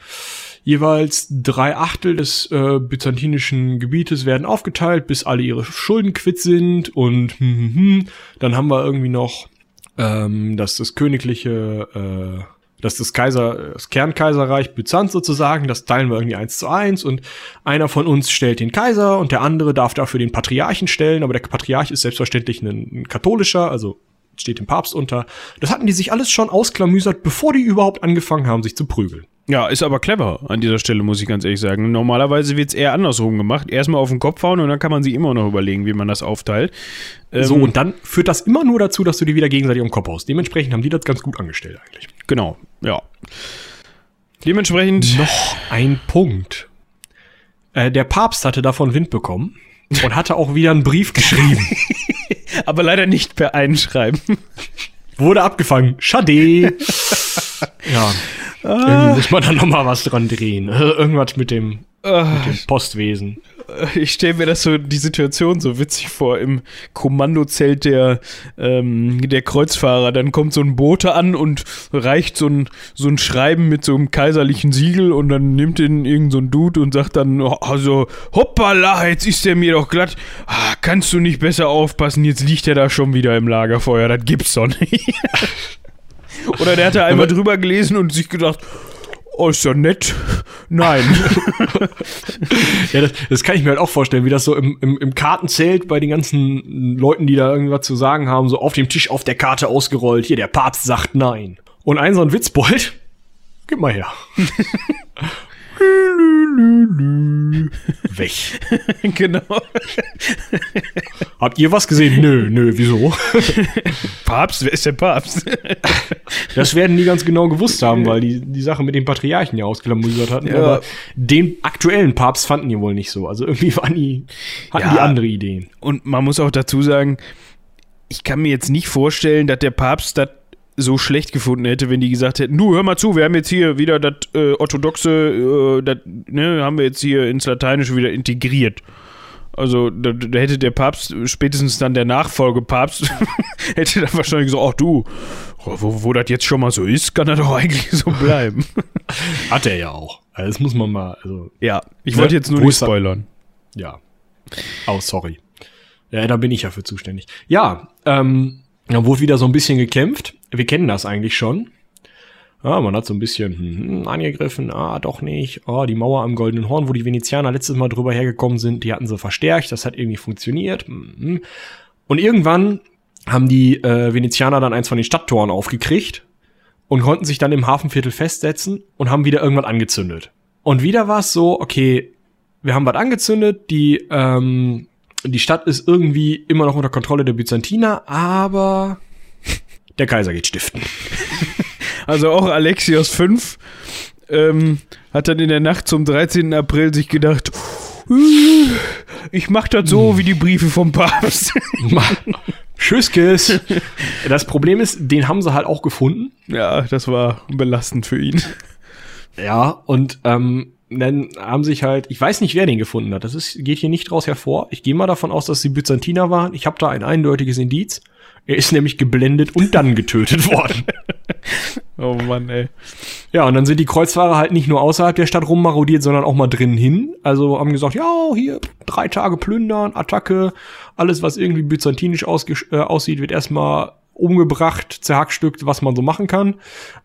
jeweils drei Achtel des äh, byzantinischen Gebietes werden aufgeteilt, bis alle ihre Schulden quitt sind. Und hm, hm, hm. dann haben wir irgendwie noch, ähm, dass das königliche äh, dass das Kaiser, das Kernkaiserreich Byzanz sozusagen, das teilen wir irgendwie eins zu eins und einer von uns stellt den Kaiser und der andere darf dafür den Patriarchen stellen, aber der Patriarch ist selbstverständlich ein, ein katholischer, also steht dem Papst unter. Das hatten die sich alles schon ausklamüsert, bevor die überhaupt angefangen haben, sich zu prügeln. Ja, ist aber clever an dieser Stelle, muss ich ganz ehrlich sagen. Normalerweise wird es eher andersrum gemacht. Erstmal auf den Kopf hauen und dann kann man sich immer noch überlegen, wie man das aufteilt. Ähm, so, und dann führt das immer nur dazu, dass du dir wieder gegenseitig um den Kopf haust. Dementsprechend haben die das ganz gut angestellt eigentlich. Genau, ja. Dementsprechend. Noch ein Punkt. Äh, der Papst hatte davon Wind bekommen und hatte auch wieder einen Brief geschrieben. aber leider nicht per Einschreiben. Wurde abgefangen. Schade. ja. Ah. Irgendwie muss man da noch mal was dran drehen. Irgendwas mit dem, ah. mit dem Postwesen. Ich stelle mir das so die Situation so witzig vor im Kommandozelt der ähm, der Kreuzfahrer. Dann kommt so ein Bote an und reicht so ein so ein Schreiben mit so einem kaiserlichen Siegel und dann nimmt ihn irgend so ein Dude und sagt dann oh, also hoppala jetzt ist der mir doch glatt. Ah, kannst du nicht besser aufpassen? Jetzt liegt er da schon wieder im Lagerfeuer. Das gibt's doch nicht. Oder der hatte einmal drüber gelesen und sich gedacht, oh, ist ja nett. Nein. ja, das, das, kann ich mir halt auch vorstellen, wie das so im, im, im Kartenzelt bei den ganzen Leuten, die da irgendwas zu sagen haben, so auf dem Tisch auf der Karte ausgerollt. Hier, der Papst sagt nein. Und ein so ein Witzbold, gib mal her. Weg. genau. Habt ihr was gesehen? Nö, nö, wieso? Papst? Wer ist der Papst? das werden die ganz genau gewusst haben, weil die die Sache mit den Patriarchen ja ausklamüsert hatten. Ja. Aber den aktuellen Papst fanden die wohl nicht so. Also irgendwie waren die, hatten ja. die andere Ideen. Und man muss auch dazu sagen, ich kann mir jetzt nicht vorstellen, dass der Papst das so schlecht gefunden hätte, wenn die gesagt hätten, du, hör mal zu, wir haben jetzt hier wieder das äh, orthodoxe, äh, das, ne, haben wir jetzt hier ins Lateinische wieder integriert. Also da, da, hätte der Papst, spätestens dann der Nachfolgepapst, hätte dann wahrscheinlich gesagt, ach du, wo, wo das jetzt schon mal so ist, kann er doch eigentlich so bleiben. Hat er ja auch. Also das muss man mal, also. Ja, ich wollte jetzt nur nicht spoilern. Ja. Oh, sorry. Ja, da bin ich ja für zuständig. Ja, ähm, dann wurde wieder so ein bisschen gekämpft. Wir kennen das eigentlich schon. Ja, man hat so ein bisschen hm, hm, angegriffen, ah, doch nicht. Oh, die Mauer am Goldenen Horn, wo die Venezianer letztes Mal drüber hergekommen sind, die hatten sie verstärkt, das hat irgendwie funktioniert. Hm, hm. Und irgendwann haben die äh, Venezianer dann eins von den Stadttoren aufgekriegt und konnten sich dann im Hafenviertel festsetzen und haben wieder irgendwas angezündet. Und wieder war es so, okay, wir haben was angezündet, die ähm, die Stadt ist irgendwie immer noch unter Kontrolle der Byzantiner, aber der Kaiser geht stiften. Also auch Alexios 5 ähm, hat dann in der Nacht zum 13. April sich gedacht, ich mach das so wie die Briefe vom Papst. Tschüsskes. Das Problem ist, den haben sie halt auch gefunden. Ja, das war belastend für ihn. Ja, und ähm, dann haben sich halt, ich weiß nicht, wer den gefunden hat. Das ist, geht hier nicht draus hervor. Ich gehe mal davon aus, dass sie Byzantiner waren. Ich habe da ein eindeutiges Indiz. Er ist nämlich geblendet und dann getötet worden. oh Mann, ey. Ja, und dann sind die Kreuzfahrer halt nicht nur außerhalb der Stadt rummarodiert, sondern auch mal drinnen hin. Also haben gesagt, ja, hier drei Tage plündern, Attacke, alles, was irgendwie byzantinisch äh, aussieht, wird erstmal umgebracht, zerhackstückt, was man so machen kann.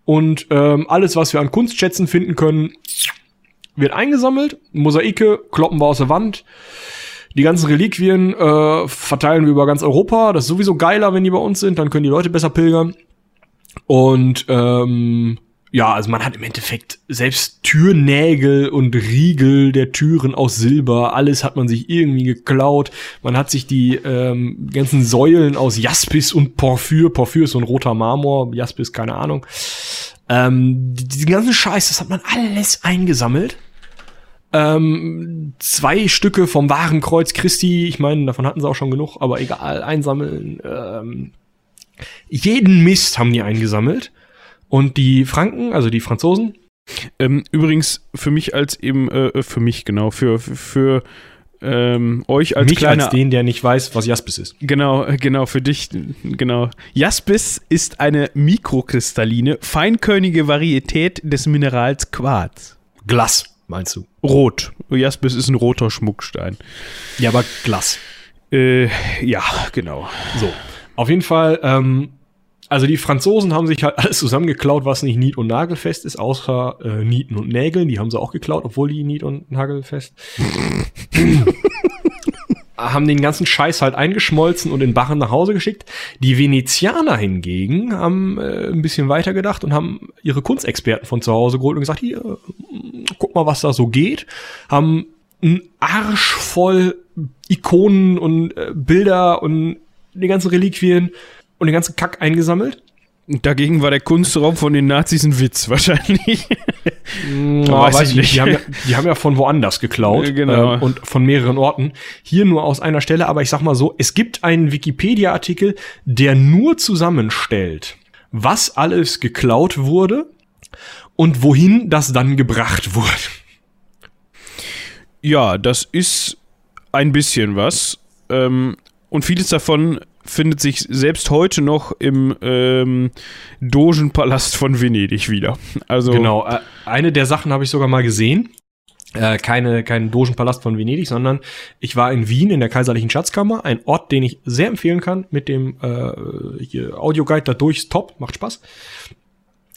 Und ähm, alles, was wir an Kunstschätzen finden können, wird eingesammelt. Mosaike kloppen wir aus der Wand. Die ganzen Reliquien äh, verteilen wir über ganz Europa. Das ist sowieso geiler, wenn die bei uns sind. Dann können die Leute besser pilgern. Und ähm, ja, also man hat im Endeffekt selbst Türnägel und Riegel der Türen aus Silber, alles hat man sich irgendwie geklaut. Man hat sich die ähm, ganzen Säulen aus Jaspis und Porphyr, Porphyr ist so ein roter Marmor, Jaspis keine Ahnung. Ähm, diesen ganzen Scheiß, das hat man alles eingesammelt ähm, zwei Stücke vom wahren Kreuz Christi, ich meine, davon hatten sie auch schon genug, aber egal, einsammeln. Ähm, jeden Mist haben die eingesammelt. Und die Franken, also die Franzosen. Ähm, übrigens, für mich als eben, äh, für mich genau, für, für, ähm, euch als Mich kleiner, als den, der nicht weiß, was Jaspis ist. Genau, genau, für dich, genau. Jaspis ist eine mikrokristalline, feinkörnige Varietät des Minerals Quarz. Glas, meinst du? Rot. Jaspis ist ein roter Schmuckstein. Ja, aber Glas. Äh, ja, genau. So. Auf jeden Fall, ähm, also die Franzosen haben sich halt alles zusammengeklaut, was nicht nied- und nagelfest ist, außer äh, Nieten und Nägeln. Die haben sie auch geklaut, obwohl die nied- und nagelfest. haben den ganzen Scheiß halt eingeschmolzen und in Barren nach Hause geschickt. Die Venezianer hingegen haben äh, ein bisschen weiter gedacht und haben ihre Kunstexperten von zu Hause geholt und gesagt, hier, äh, guck mal, was da so geht. Haben einen Arsch voll Ikonen und äh, Bilder und die ganzen Reliquien und den ganzen Kack eingesammelt. Dagegen war der Kunstraum von den Nazis ein Witz, wahrscheinlich. Oh, weiß ich nicht. Die haben, ja, die haben ja von woanders geklaut. Genau. Äh, und von mehreren Orten. Hier nur aus einer Stelle, aber ich sag mal so, es gibt einen Wikipedia-Artikel, der nur zusammenstellt, was alles geklaut wurde und wohin das dann gebracht wurde. Ja, das ist ein bisschen was. Ähm, und vieles davon findet sich selbst heute noch im ähm, Dogenpalast von Venedig wieder. Also genau, äh, eine der Sachen habe ich sogar mal gesehen. Äh, keine, kein Dogenpalast von Venedig, sondern ich war in Wien in der Kaiserlichen Schatzkammer, ein Ort, den ich sehr empfehlen kann mit dem äh, Audioguide dadurch, ist top, macht Spaß.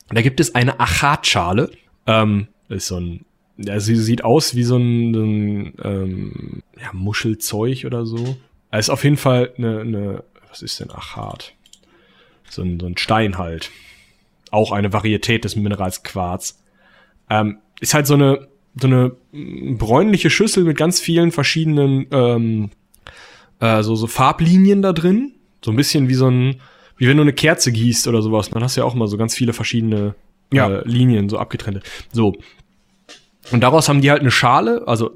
Da gibt es eine Achatschale, ähm, ist so ein, ja, sie sieht aus wie so ein, ein ähm, ja, Muschelzeug oder so. Ist auf jeden Fall eine, eine was ist denn Achat? So ein, so ein Stein halt. Auch eine Varietät des Minerals Quarz. Ähm, ist halt so eine, so eine bräunliche Schüssel mit ganz vielen verschiedenen ähm, äh, so, so Farblinien da drin. So ein bisschen wie so ein, wie wenn du eine Kerze gießt oder sowas. Dann hast du ja auch mal so ganz viele verschiedene ja. äh, Linien, so abgetrennte. So. Und daraus haben die halt eine Schale, also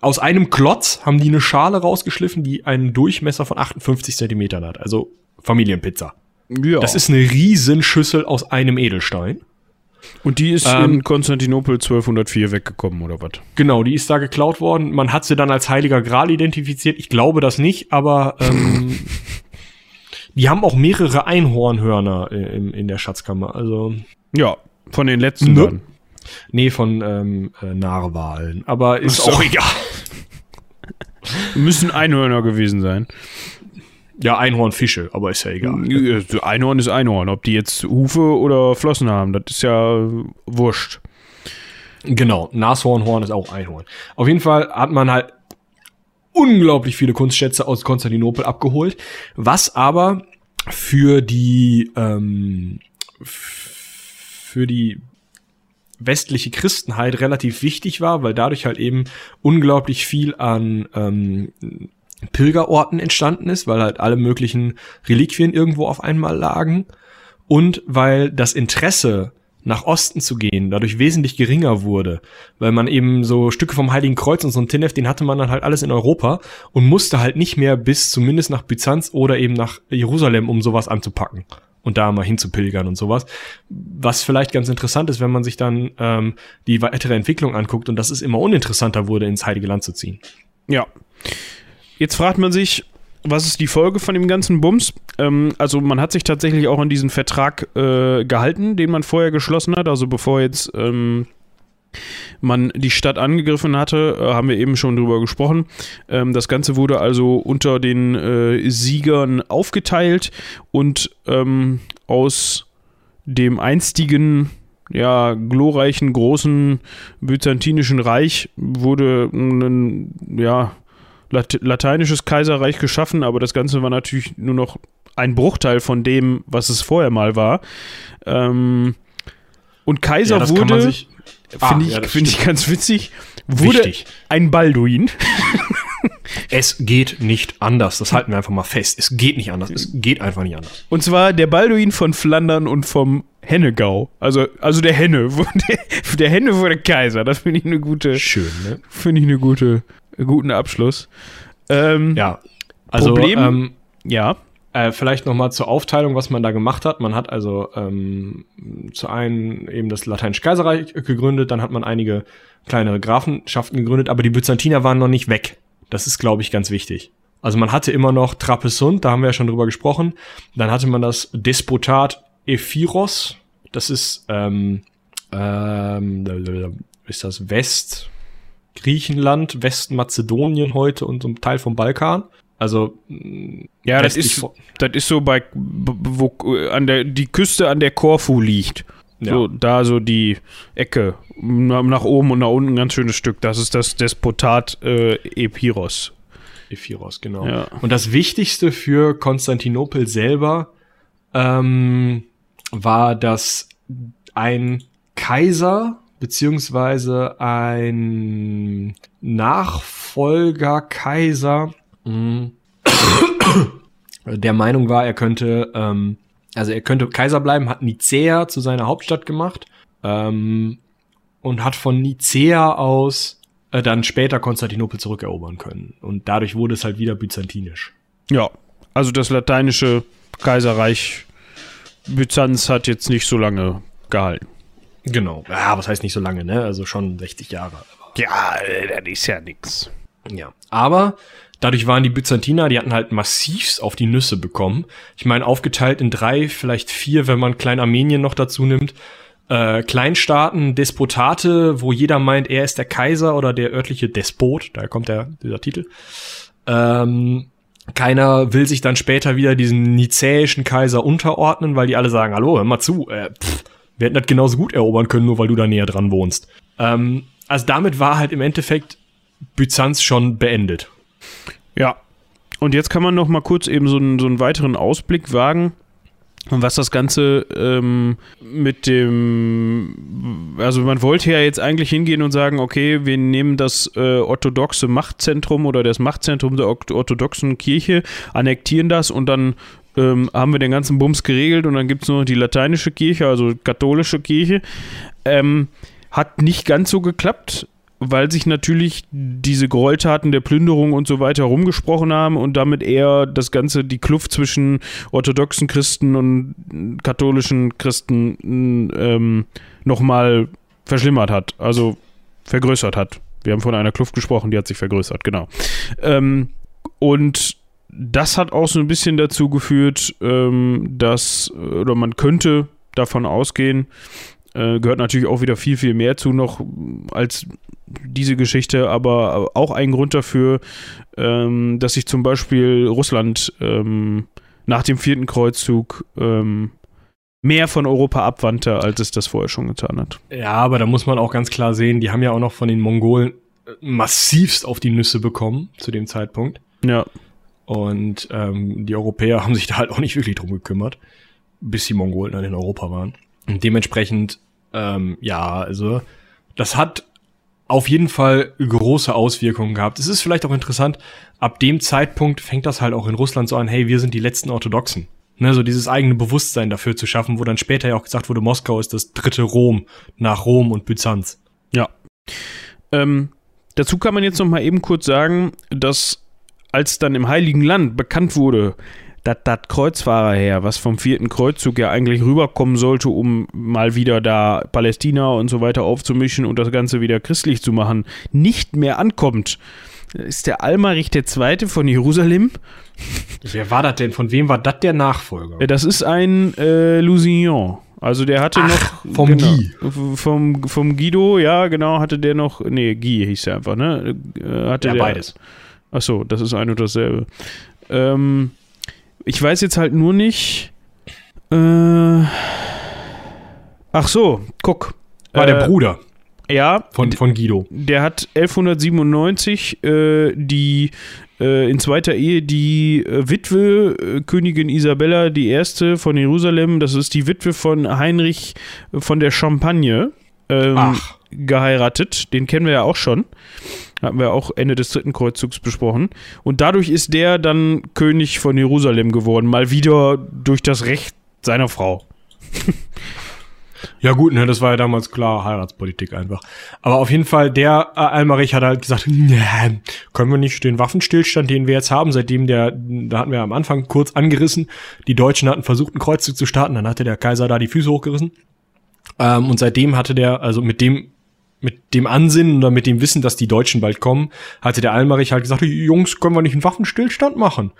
aus einem Klotz haben die eine Schale rausgeschliffen, die einen Durchmesser von 58 Zentimetern hat. Also Familienpizza. Ja. Das ist eine Riesenschüssel aus einem Edelstein. Und die ist ähm, in Konstantinopel 1204 weggekommen, oder was? Genau, die ist da geklaut worden. Man hat sie dann als Heiliger Gral identifiziert. Ich glaube das nicht, aber ähm, die haben auch mehrere Einhornhörner in, in der Schatzkammer. Also ja, von den letzten ne? Nee, von ähm, äh, Narwalen. Aber ist so. auch egal. Müssen Einhörner gewesen sein. Ja, Einhornfische, aber ist ja egal. Einhorn ist Einhorn. Ob die jetzt Hufe oder Flossen haben, das ist ja wurscht. Genau, Nashornhorn ist auch Einhorn. Auf jeden Fall hat man halt unglaublich viele Kunstschätze aus Konstantinopel abgeholt, was aber für die ähm, für die westliche Christenheit relativ wichtig war, weil dadurch halt eben unglaublich viel an ähm, Pilgerorten entstanden ist, weil halt alle möglichen Reliquien irgendwo auf einmal lagen. Und weil das Interesse nach Osten zu gehen, dadurch wesentlich geringer wurde, weil man eben so Stücke vom Heiligen Kreuz und so ein Tinef, den hatte man dann halt alles in Europa und musste halt nicht mehr bis zumindest nach Byzanz oder eben nach Jerusalem, um sowas anzupacken und da mal hinzupilgern und sowas. Was vielleicht ganz interessant ist, wenn man sich dann ähm, die weitere Entwicklung anguckt und das ist immer uninteressanter wurde, ins Heilige Land zu ziehen. Ja. Jetzt fragt man sich, was ist die Folge von dem ganzen Bums? Ähm, also man hat sich tatsächlich auch an diesen Vertrag äh, gehalten, den man vorher geschlossen hat. Also bevor jetzt ähm, man die Stadt angegriffen hatte, äh, haben wir eben schon drüber gesprochen. Ähm, das Ganze wurde also unter den äh, Siegern aufgeteilt und ähm, aus dem einstigen ja, glorreichen, großen byzantinischen Reich wurde ein ja, lateinisches Kaiserreich geschaffen, aber das Ganze war natürlich nur noch ein Bruchteil von dem, was es vorher mal war. Ähm, und Kaiser ja, wurde Finde ah, ich, ja, find ich ganz witzig. Wurde Wichtig. ein Balduin. es geht nicht anders. Das halten wir einfach mal fest. Es geht nicht anders. Es geht einfach nicht anders. Und zwar der Balduin von Flandern und vom Hennegau. Also, also der Henne. Der, der Henne wurde Kaiser. Das finde ich eine gute. Schön, ne? Finde ich eine gute, guten Abschluss. Ähm, ja. Also, Problem. Ähm, ja. Äh, vielleicht nochmal zur Aufteilung, was man da gemacht hat. Man hat also ähm, zu einen eben das Lateinische Kaiserreich gegründet, dann hat man einige kleinere Grafenschaften gegründet, aber die Byzantiner waren noch nicht weg. Das ist, glaube ich, ganz wichtig. Also man hatte immer noch Trapezunt, da haben wir ja schon drüber gesprochen. Dann hatte man das Despotat Ephiros. Das ist, ähm, ähm, ist das West Griechenland, Westmazedonien heute und so ein Teil vom Balkan. Also ja, das ist, das ist so bei wo an der die Küste an der Korfu liegt. Ja. So da so die Ecke nach oben und nach unten ein ganz schönes Stück. Das ist das Despotat äh, Epiros. Ephiros, genau. Ja. Und das Wichtigste für Konstantinopel selber ähm, war, dass ein Kaiser beziehungsweise ein Nachfolgerkaiser mm, der Meinung war, er könnte, ähm, also er könnte Kaiser bleiben, hat Nicea zu seiner Hauptstadt gemacht ähm, und hat von Nicea aus äh, dann später Konstantinopel zurückerobern können. Und dadurch wurde es halt wieder byzantinisch. Ja, also das lateinische Kaiserreich Byzanz hat jetzt nicht so lange gehalten. Genau. Ja, was heißt nicht so lange, ne? Also schon 60 Jahre. Ja, das ist ja nix. Ja. Aber dadurch waren die Byzantiner, die hatten halt massivst auf die Nüsse bekommen. Ich meine, aufgeteilt in drei, vielleicht vier, wenn man Klein Armenien noch dazu nimmt äh, Kleinstaaten, Despotate, wo jeder meint, er ist der Kaiser oder der örtliche Despot, daher kommt der, dieser Titel. Ähm, keiner will sich dann später wieder diesen nizäischen Kaiser unterordnen, weil die alle sagen, hallo, hör mal zu, äh, pff, wir hätten das genauso gut erobern können, nur weil du da näher dran wohnst. Ähm, also damit war halt im Endeffekt Byzanz schon beendet. Ja. Und jetzt kann man noch mal kurz eben so einen, so einen weiteren Ausblick wagen und was das Ganze ähm, mit dem, also man wollte ja jetzt eigentlich hingehen und sagen, okay, wir nehmen das äh, orthodoxe Machtzentrum oder das Machtzentrum der orthodoxen Kirche, annektieren das und dann ähm, haben wir den ganzen Bums geregelt und dann gibt es nur noch die lateinische Kirche, also katholische Kirche. Ähm, hat nicht ganz so geklappt weil sich natürlich diese Gräueltaten der Plünderung und so weiter rumgesprochen haben und damit eher das Ganze, die Kluft zwischen orthodoxen Christen und katholischen Christen ähm, nochmal verschlimmert hat, also vergrößert hat. Wir haben von einer Kluft gesprochen, die hat sich vergrößert, genau. Ähm, und das hat auch so ein bisschen dazu geführt, ähm, dass, oder man könnte davon ausgehen, äh, gehört natürlich auch wieder viel, viel mehr zu noch als diese Geschichte, aber auch ein Grund dafür, ähm, dass sich zum Beispiel Russland ähm, nach dem vierten Kreuzzug ähm, mehr von Europa abwandte, als es das vorher schon getan hat. Ja, aber da muss man auch ganz klar sehen, die haben ja auch noch von den Mongolen äh, massivst auf die Nüsse bekommen zu dem Zeitpunkt. Ja. Und ähm, die Europäer haben sich da halt auch nicht wirklich drum gekümmert, bis die Mongolen dann in Europa waren. Und dementsprechend, ähm, ja, also das hat auf jeden Fall große Auswirkungen gehabt. Es ist vielleicht auch interessant, ab dem Zeitpunkt fängt das halt auch in Russland so an, hey, wir sind die letzten Orthodoxen. Ne, so dieses eigene Bewusstsein dafür zu schaffen, wo dann später ja auch gesagt wurde, Moskau ist das dritte Rom nach Rom und Byzanz. Ja. Ähm, dazu kann man jetzt noch mal eben kurz sagen, dass als dann im Heiligen Land bekannt wurde, dass das Kreuzfahrerheer, was vom vierten Kreuzzug ja eigentlich rüberkommen sollte, um mal wieder da Palästina und so weiter aufzumischen und das Ganze wieder christlich zu machen, nicht mehr ankommt, ist der Almerich der Zweite von Jerusalem. Wer war das denn? Von wem war das der Nachfolger? Das ist ein äh, Lusignan. Also der hatte Ach, noch. Vom genau, Guy. Vom, vom Guido, ja, genau, hatte der noch. Nee, Guy hieß er einfach, ne? Äh, hatte ja, der, beides. Achso, das ist ein und dasselbe. Ähm, ich weiß jetzt halt nur nicht. Äh, ach so, guck. War äh, der Bruder. Ja. Von, von Guido. Der hat 1197 äh, die äh, in zweiter Ehe die äh, Witwe äh, Königin Isabella I. von Jerusalem, das ist die Witwe von Heinrich von der Champagne, ähm, geheiratet. Den kennen wir ja auch schon. Hatten wir auch Ende des dritten Kreuzzugs besprochen. Und dadurch ist der dann König von Jerusalem geworden. Mal wieder durch das Recht seiner Frau. Ja gut, ne, das war ja damals klar Heiratspolitik einfach. Aber auf jeden Fall, der äh, Almerich hat halt gesagt, nee, können wir nicht den Waffenstillstand, den wir jetzt haben, seitdem der, da hatten wir am Anfang kurz angerissen, die Deutschen hatten versucht, einen Kreuzzug zu starten, dann hatte der Kaiser da die Füße hochgerissen. Ähm, und seitdem hatte der, also mit dem mit dem Ansinnen oder mit dem Wissen, dass die Deutschen bald kommen, hatte der Almerich halt gesagt, Jungs, können wir nicht einen Waffenstillstand machen?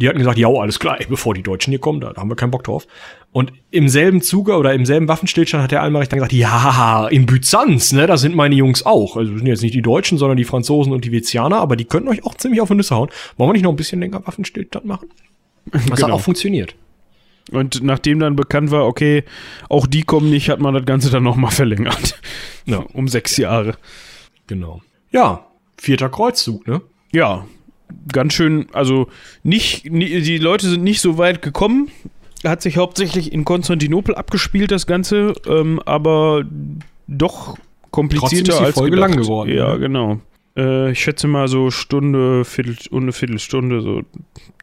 Die hatten gesagt, ja, alles klar, bevor die Deutschen hier kommen, da, da haben wir keinen Bock drauf. Und im selben Zuge oder im selben Waffenstillstand hat der Almerich dann gesagt, ja, in Byzanz, ne, da sind meine Jungs auch. Also sind jetzt nicht die Deutschen, sondern die Franzosen und die Venezianer, aber die könnten euch auch ziemlich auf die Nüsse hauen. Wollen wir nicht noch ein bisschen länger Waffenstillstand machen? Was genau. hat auch funktioniert. Und nachdem dann bekannt war, okay, auch die kommen nicht, hat man das Ganze dann nochmal verlängert. Ja. Um sechs Jahre. Genau. Ja, vierter Kreuzzug, ne? Ja, ganz schön, also nicht, die Leute sind nicht so weit gekommen. Hat sich hauptsächlich in Konstantinopel abgespielt, das Ganze, ähm, aber doch komplizierter ist die als Folge gedacht. lang geworden. Ja, ne? genau. Äh, ich schätze mal so Stunde, Viertel, eine Viertelstunde, so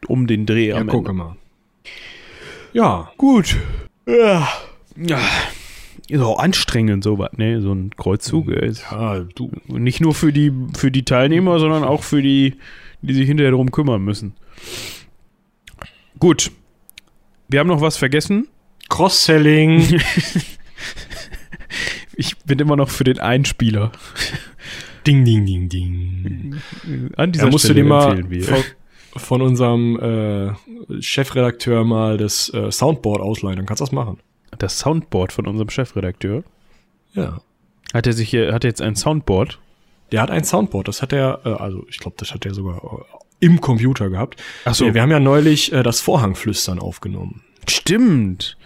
um den Dreh ja, am gucke mal. Ja. Gut. Ja. ja. Ist auch anstrengend, sowas, ne? So ein Kreuzzug. Ja, du. Nicht nur für die, für die Teilnehmer, sondern auch für die, die sich hinterher darum kümmern müssen. Gut. Wir haben noch was vergessen. Cross-Selling. ich bin immer noch für den Einspieler. Ding, ding, ding, ding. An dieser ja, musst Stelle du dir mal von, unserem äh, Chefredakteur mal das äh, Soundboard ausleihen, dann kannst du das machen. Das Soundboard von unserem Chefredakteur? Ja. Hat er sich hier, hat er jetzt ein Soundboard? Der hat ein Soundboard, das hat er, äh, also ich glaube, das hat er sogar äh, im Computer gehabt. Ach so. Wir, wir haben ja neulich äh, das Vorhangflüstern aufgenommen. Stimmt.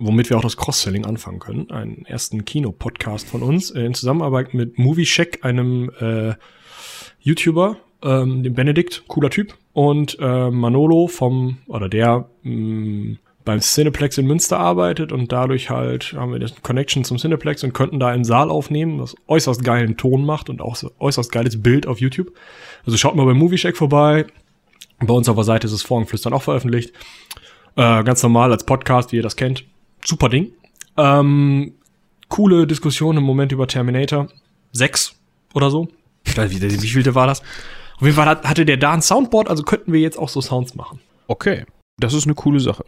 Womit wir auch das Cross-Selling anfangen können. Einen ersten Kino-Podcast von uns äh, in Zusammenarbeit mit Movie Check, einem äh, YouTuber, ähm, dem Benedikt, cooler Typ, und äh, Manolo vom, oder der mh, mm, beim Cineplex in Münster arbeitet und dadurch halt haben wir das Connection zum Cineplex und könnten da einen Saal aufnehmen, was äußerst geilen Ton macht und auch so äußerst geiles Bild auf YouTube. Also schaut mal bei Movie Shack vorbei. Bei uns auf der Seite ist das Vorhangflüstern auch veröffentlicht. Äh, ganz normal als Podcast, wie ihr das kennt. Super Ding. Ähm, coole Diskussion im Moment über Terminator 6 oder so. Ich weiß nicht, wie viel war das? Auf jeden Fall hatte der da ein Soundboard, also könnten wir jetzt auch so Sounds machen. Okay. Das ist eine coole Sache.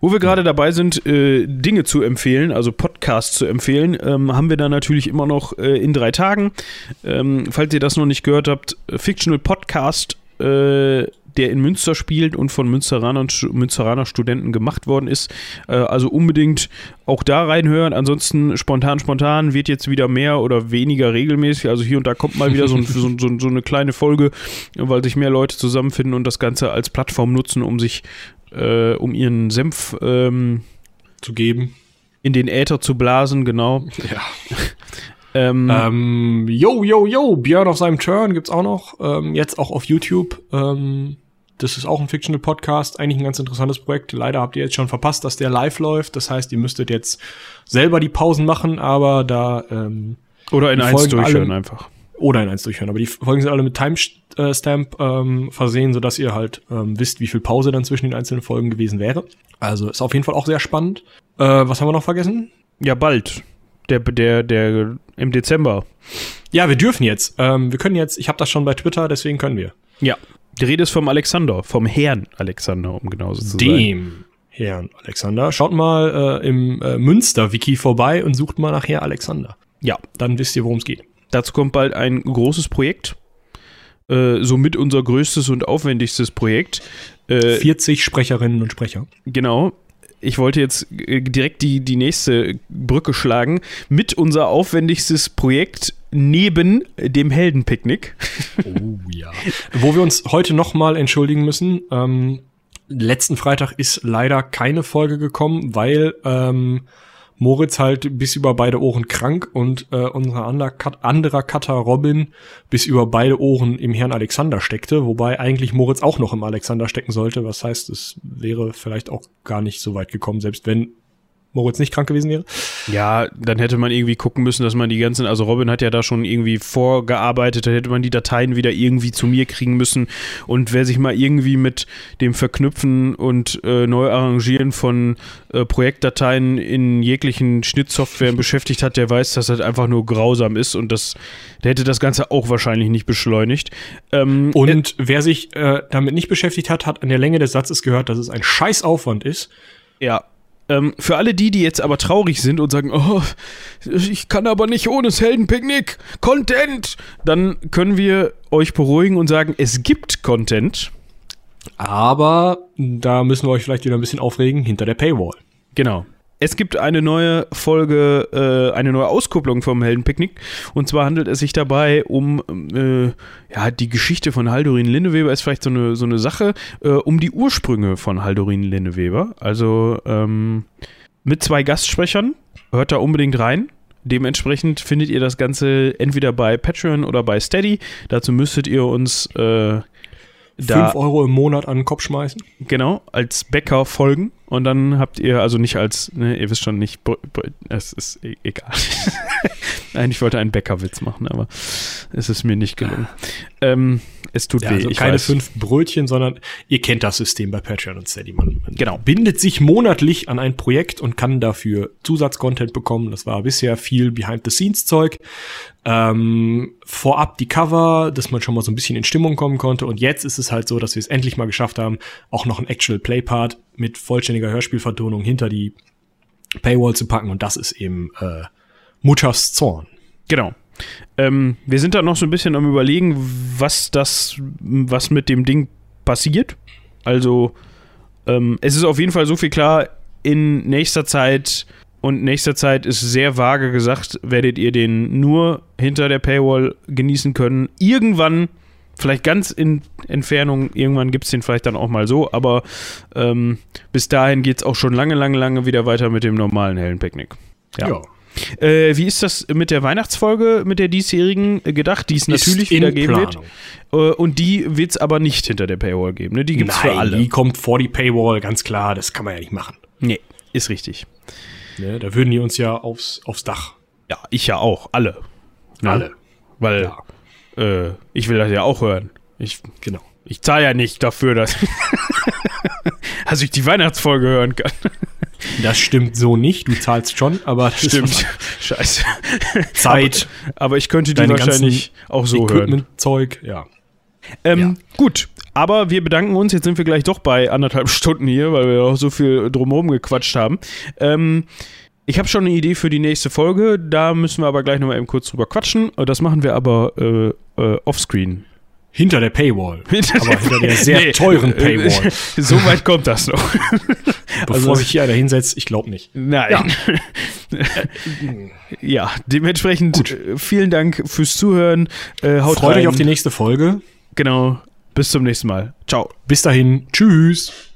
Wo wir gerade dabei sind, äh, Dinge zu empfehlen, also Podcasts zu empfehlen, ähm, haben wir da natürlich immer noch äh, in drei Tagen. Ähm, falls ihr das noch nicht gehört habt, Fictional Podcast äh, der in Münster spielt und von Münsteraner, Münsteraner Studenten gemacht worden ist. Äh, also unbedingt auch da reinhören. Ansonsten spontan, spontan wird jetzt wieder mehr oder weniger regelmäßig. Also hier und da kommt mal wieder so, ein, so, so, so eine kleine Folge, weil sich mehr Leute zusammenfinden und das Ganze als Plattform nutzen, um sich, äh, um ihren Senf ähm, zu geben. In den Äther zu blasen, genau. Ja. Ähm, ähm, yo, yo, yo, Björn auf seinem Turn gibt's auch noch. Ähm, jetzt auch auf YouTube. Ähm, das ist auch ein Fictional Podcast, eigentlich ein ganz interessantes Projekt. Leider habt ihr jetzt schon verpasst, dass der live läuft. Das heißt, ihr müsstet jetzt selber die Pausen machen, aber da ähm, oder in eins durchhören einfach. Oder in eins durchhören. Aber die Folgen sind alle mit Timestamp ähm, versehen, sodass ihr halt ähm, wisst, wie viel Pause dann zwischen den einzelnen Folgen gewesen wäre. Also ist auf jeden Fall auch sehr spannend. Äh, was haben wir noch vergessen? Ja, bald. Der, der, der im Dezember. Ja, wir dürfen jetzt. Ähm, wir können jetzt, ich habe das schon bei Twitter, deswegen können wir. Ja. Die Rede ist vom Alexander, vom Herrn Alexander, um genauso zu Dem. sein. Dem Herrn Alexander. Schaut mal äh, im äh, Münster-Wiki vorbei und sucht mal nach Herr Alexander. Ja. Dann wisst ihr, worum es geht. Dazu kommt bald ein großes Projekt. Äh, somit unser größtes und aufwendigstes Projekt. Äh, 40 Sprecherinnen und Sprecher. Genau ich wollte jetzt äh, direkt die, die nächste Brücke schlagen mit unser aufwendigstes Projekt neben dem Heldenpicknick. Oh ja. Wo wir uns heute nochmal entschuldigen müssen. Ähm, letzten Freitag ist leider keine Folge gekommen, weil ähm, Moritz halt bis über beide Ohren krank und äh, unser anderer Cutter Robin bis über beide Ohren im Herrn Alexander steckte, wobei eigentlich Moritz auch noch im Alexander stecken sollte. Was heißt, es wäre vielleicht auch gar nicht so weit gekommen, selbst wenn Moritz nicht krank gewesen wäre. Ja, dann hätte man irgendwie gucken müssen, dass man die ganzen, also Robin hat ja da schon irgendwie vorgearbeitet, dann hätte man die Dateien wieder irgendwie zu mir kriegen müssen. Und wer sich mal irgendwie mit dem Verknüpfen und äh, Neuarrangieren von äh, Projektdateien in jeglichen Schnittsoftwaren beschäftigt hat, der weiß, dass das einfach nur grausam ist und das, der hätte das Ganze auch wahrscheinlich nicht beschleunigt. Ähm, und wer sich äh, damit nicht beschäftigt hat, hat an der Länge des Satzes gehört, dass es ein Scheißaufwand ist. Ja, Ähm, für alle die, die jetzt aber traurig sind und sagen, oh, ich kann aber nicht ohne das Heldenpicknick, Content, dann können wir euch beruhigen und sagen, es gibt Content. Aber da müssen wir euch vielleicht wieder ein bisschen aufregen hinter der Paywall. Genau. Es gibt eine neue Folge, äh, eine neue Auskupplung vom Heldenpicknick. Und zwar handelt es sich dabei um äh, ja, die Geschichte von Haldorin Linneweber, ist vielleicht so eine, so eine Sache, äh, um die Ursprünge von Haldorin Linneweber. Also ähm, mit zwei Gastsprechern. Hört da unbedingt rein. Dementsprechend findet ihr das Ganze entweder bei Patreon oder bei Steady. Dazu müsstet ihr uns äh, 5 Euro im Monat an den Kopf schmeißen. Genau, als Bäcker folgen. Und dann habt ihr, also nicht als, ne, ihr wisst schon nicht, es ist e egal. Nein, ich wollte einen Bäckerwitz machen, aber es ist mir nicht gelungen. Ähm, es tut ja, weh. Also keine weiß. fünf Brötchen, sondern ihr kennt das System bei Patreon und Steady. Man, man genau. bindet sich monatlich an ein Projekt und kann dafür Zusatzcontent bekommen. Das war bisher viel Behind-the-Scenes-Zeug. Ähm, vorab die Cover, dass man schon mal so ein bisschen in Stimmung kommen konnte. Und jetzt ist es halt so, dass wir es endlich mal geschafft haben, auch noch ein Actual Play-Part mit vollständiger Hörspielvertonung hinter die Paywall zu packen. Und das ist eben äh, Mutters Zorn. Genau. Ähm, wir sind da noch so ein bisschen am überlegen, was das, was mit dem Ding passiert. Also, ähm, es ist auf jeden Fall so viel klar, in nächster Zeit und nächster Zeit ist sehr vage gesagt, werdet ihr den nur hinter der Paywall genießen können. Irgendwann, vielleicht ganz in Entfernung, irgendwann gibt es den vielleicht dann auch mal so, aber ähm, bis dahin geht es auch schon lange, lange, lange wieder weiter mit dem normalen hellen Picknick. Ja. ja. Äh, wie ist das mit der Weihnachtsfolge, mit der diesjährigen gedacht, die es natürlich wieder geben Planung. wird? Äh, und die wird es aber nicht hinter der Paywall geben, ne? Die gibt es für alle. Die kommt vor die Paywall, ganz klar, das kann man ja nicht machen. Nee, ist richtig. Ne, da würden die uns ja aufs, aufs Dach. Ja, ich ja auch, alle. Ne? Alle. Weil ja. Äh, ich will das ja auch hören. Ich, genau. Ich zahle ja nicht dafür, dass, dass ich die Weihnachtsfolge hören kann. Das stimmt so nicht. Du zahlst schon, aber das stimmt. Scheiße. Zeit. Aber, aber, ich könnte die wahrscheinlich auch so hören. Zeug, ja. Ähm, ja. Gut, aber wir bedanken uns. Jetzt sind wir gleich doch bei anderthalb Stunden hier, weil wir auch so viel drumherum gequatscht haben. Ähm, ich habe schon eine Idee für die nächste Folge. Da müssen wir aber gleich nochmal eben kurz drüber quatschen. Das machen wir aber äh, äh, offscreen. Hinter der Paywall. Hinter aber der hinter der sehr nee, teuren Paywall. So weit kommt das noch. Bevor also, sich hier einer hinsetzt, ich glaube nicht. Nein. Ja, ja dementsprechend Gut. Äh, vielen Dank fürs Zuhören. Äh, haut Freut rein. euch auf die nächste Folge. Genau. Bis zum nächsten Mal. Ciao. Bis dahin. Tschüss.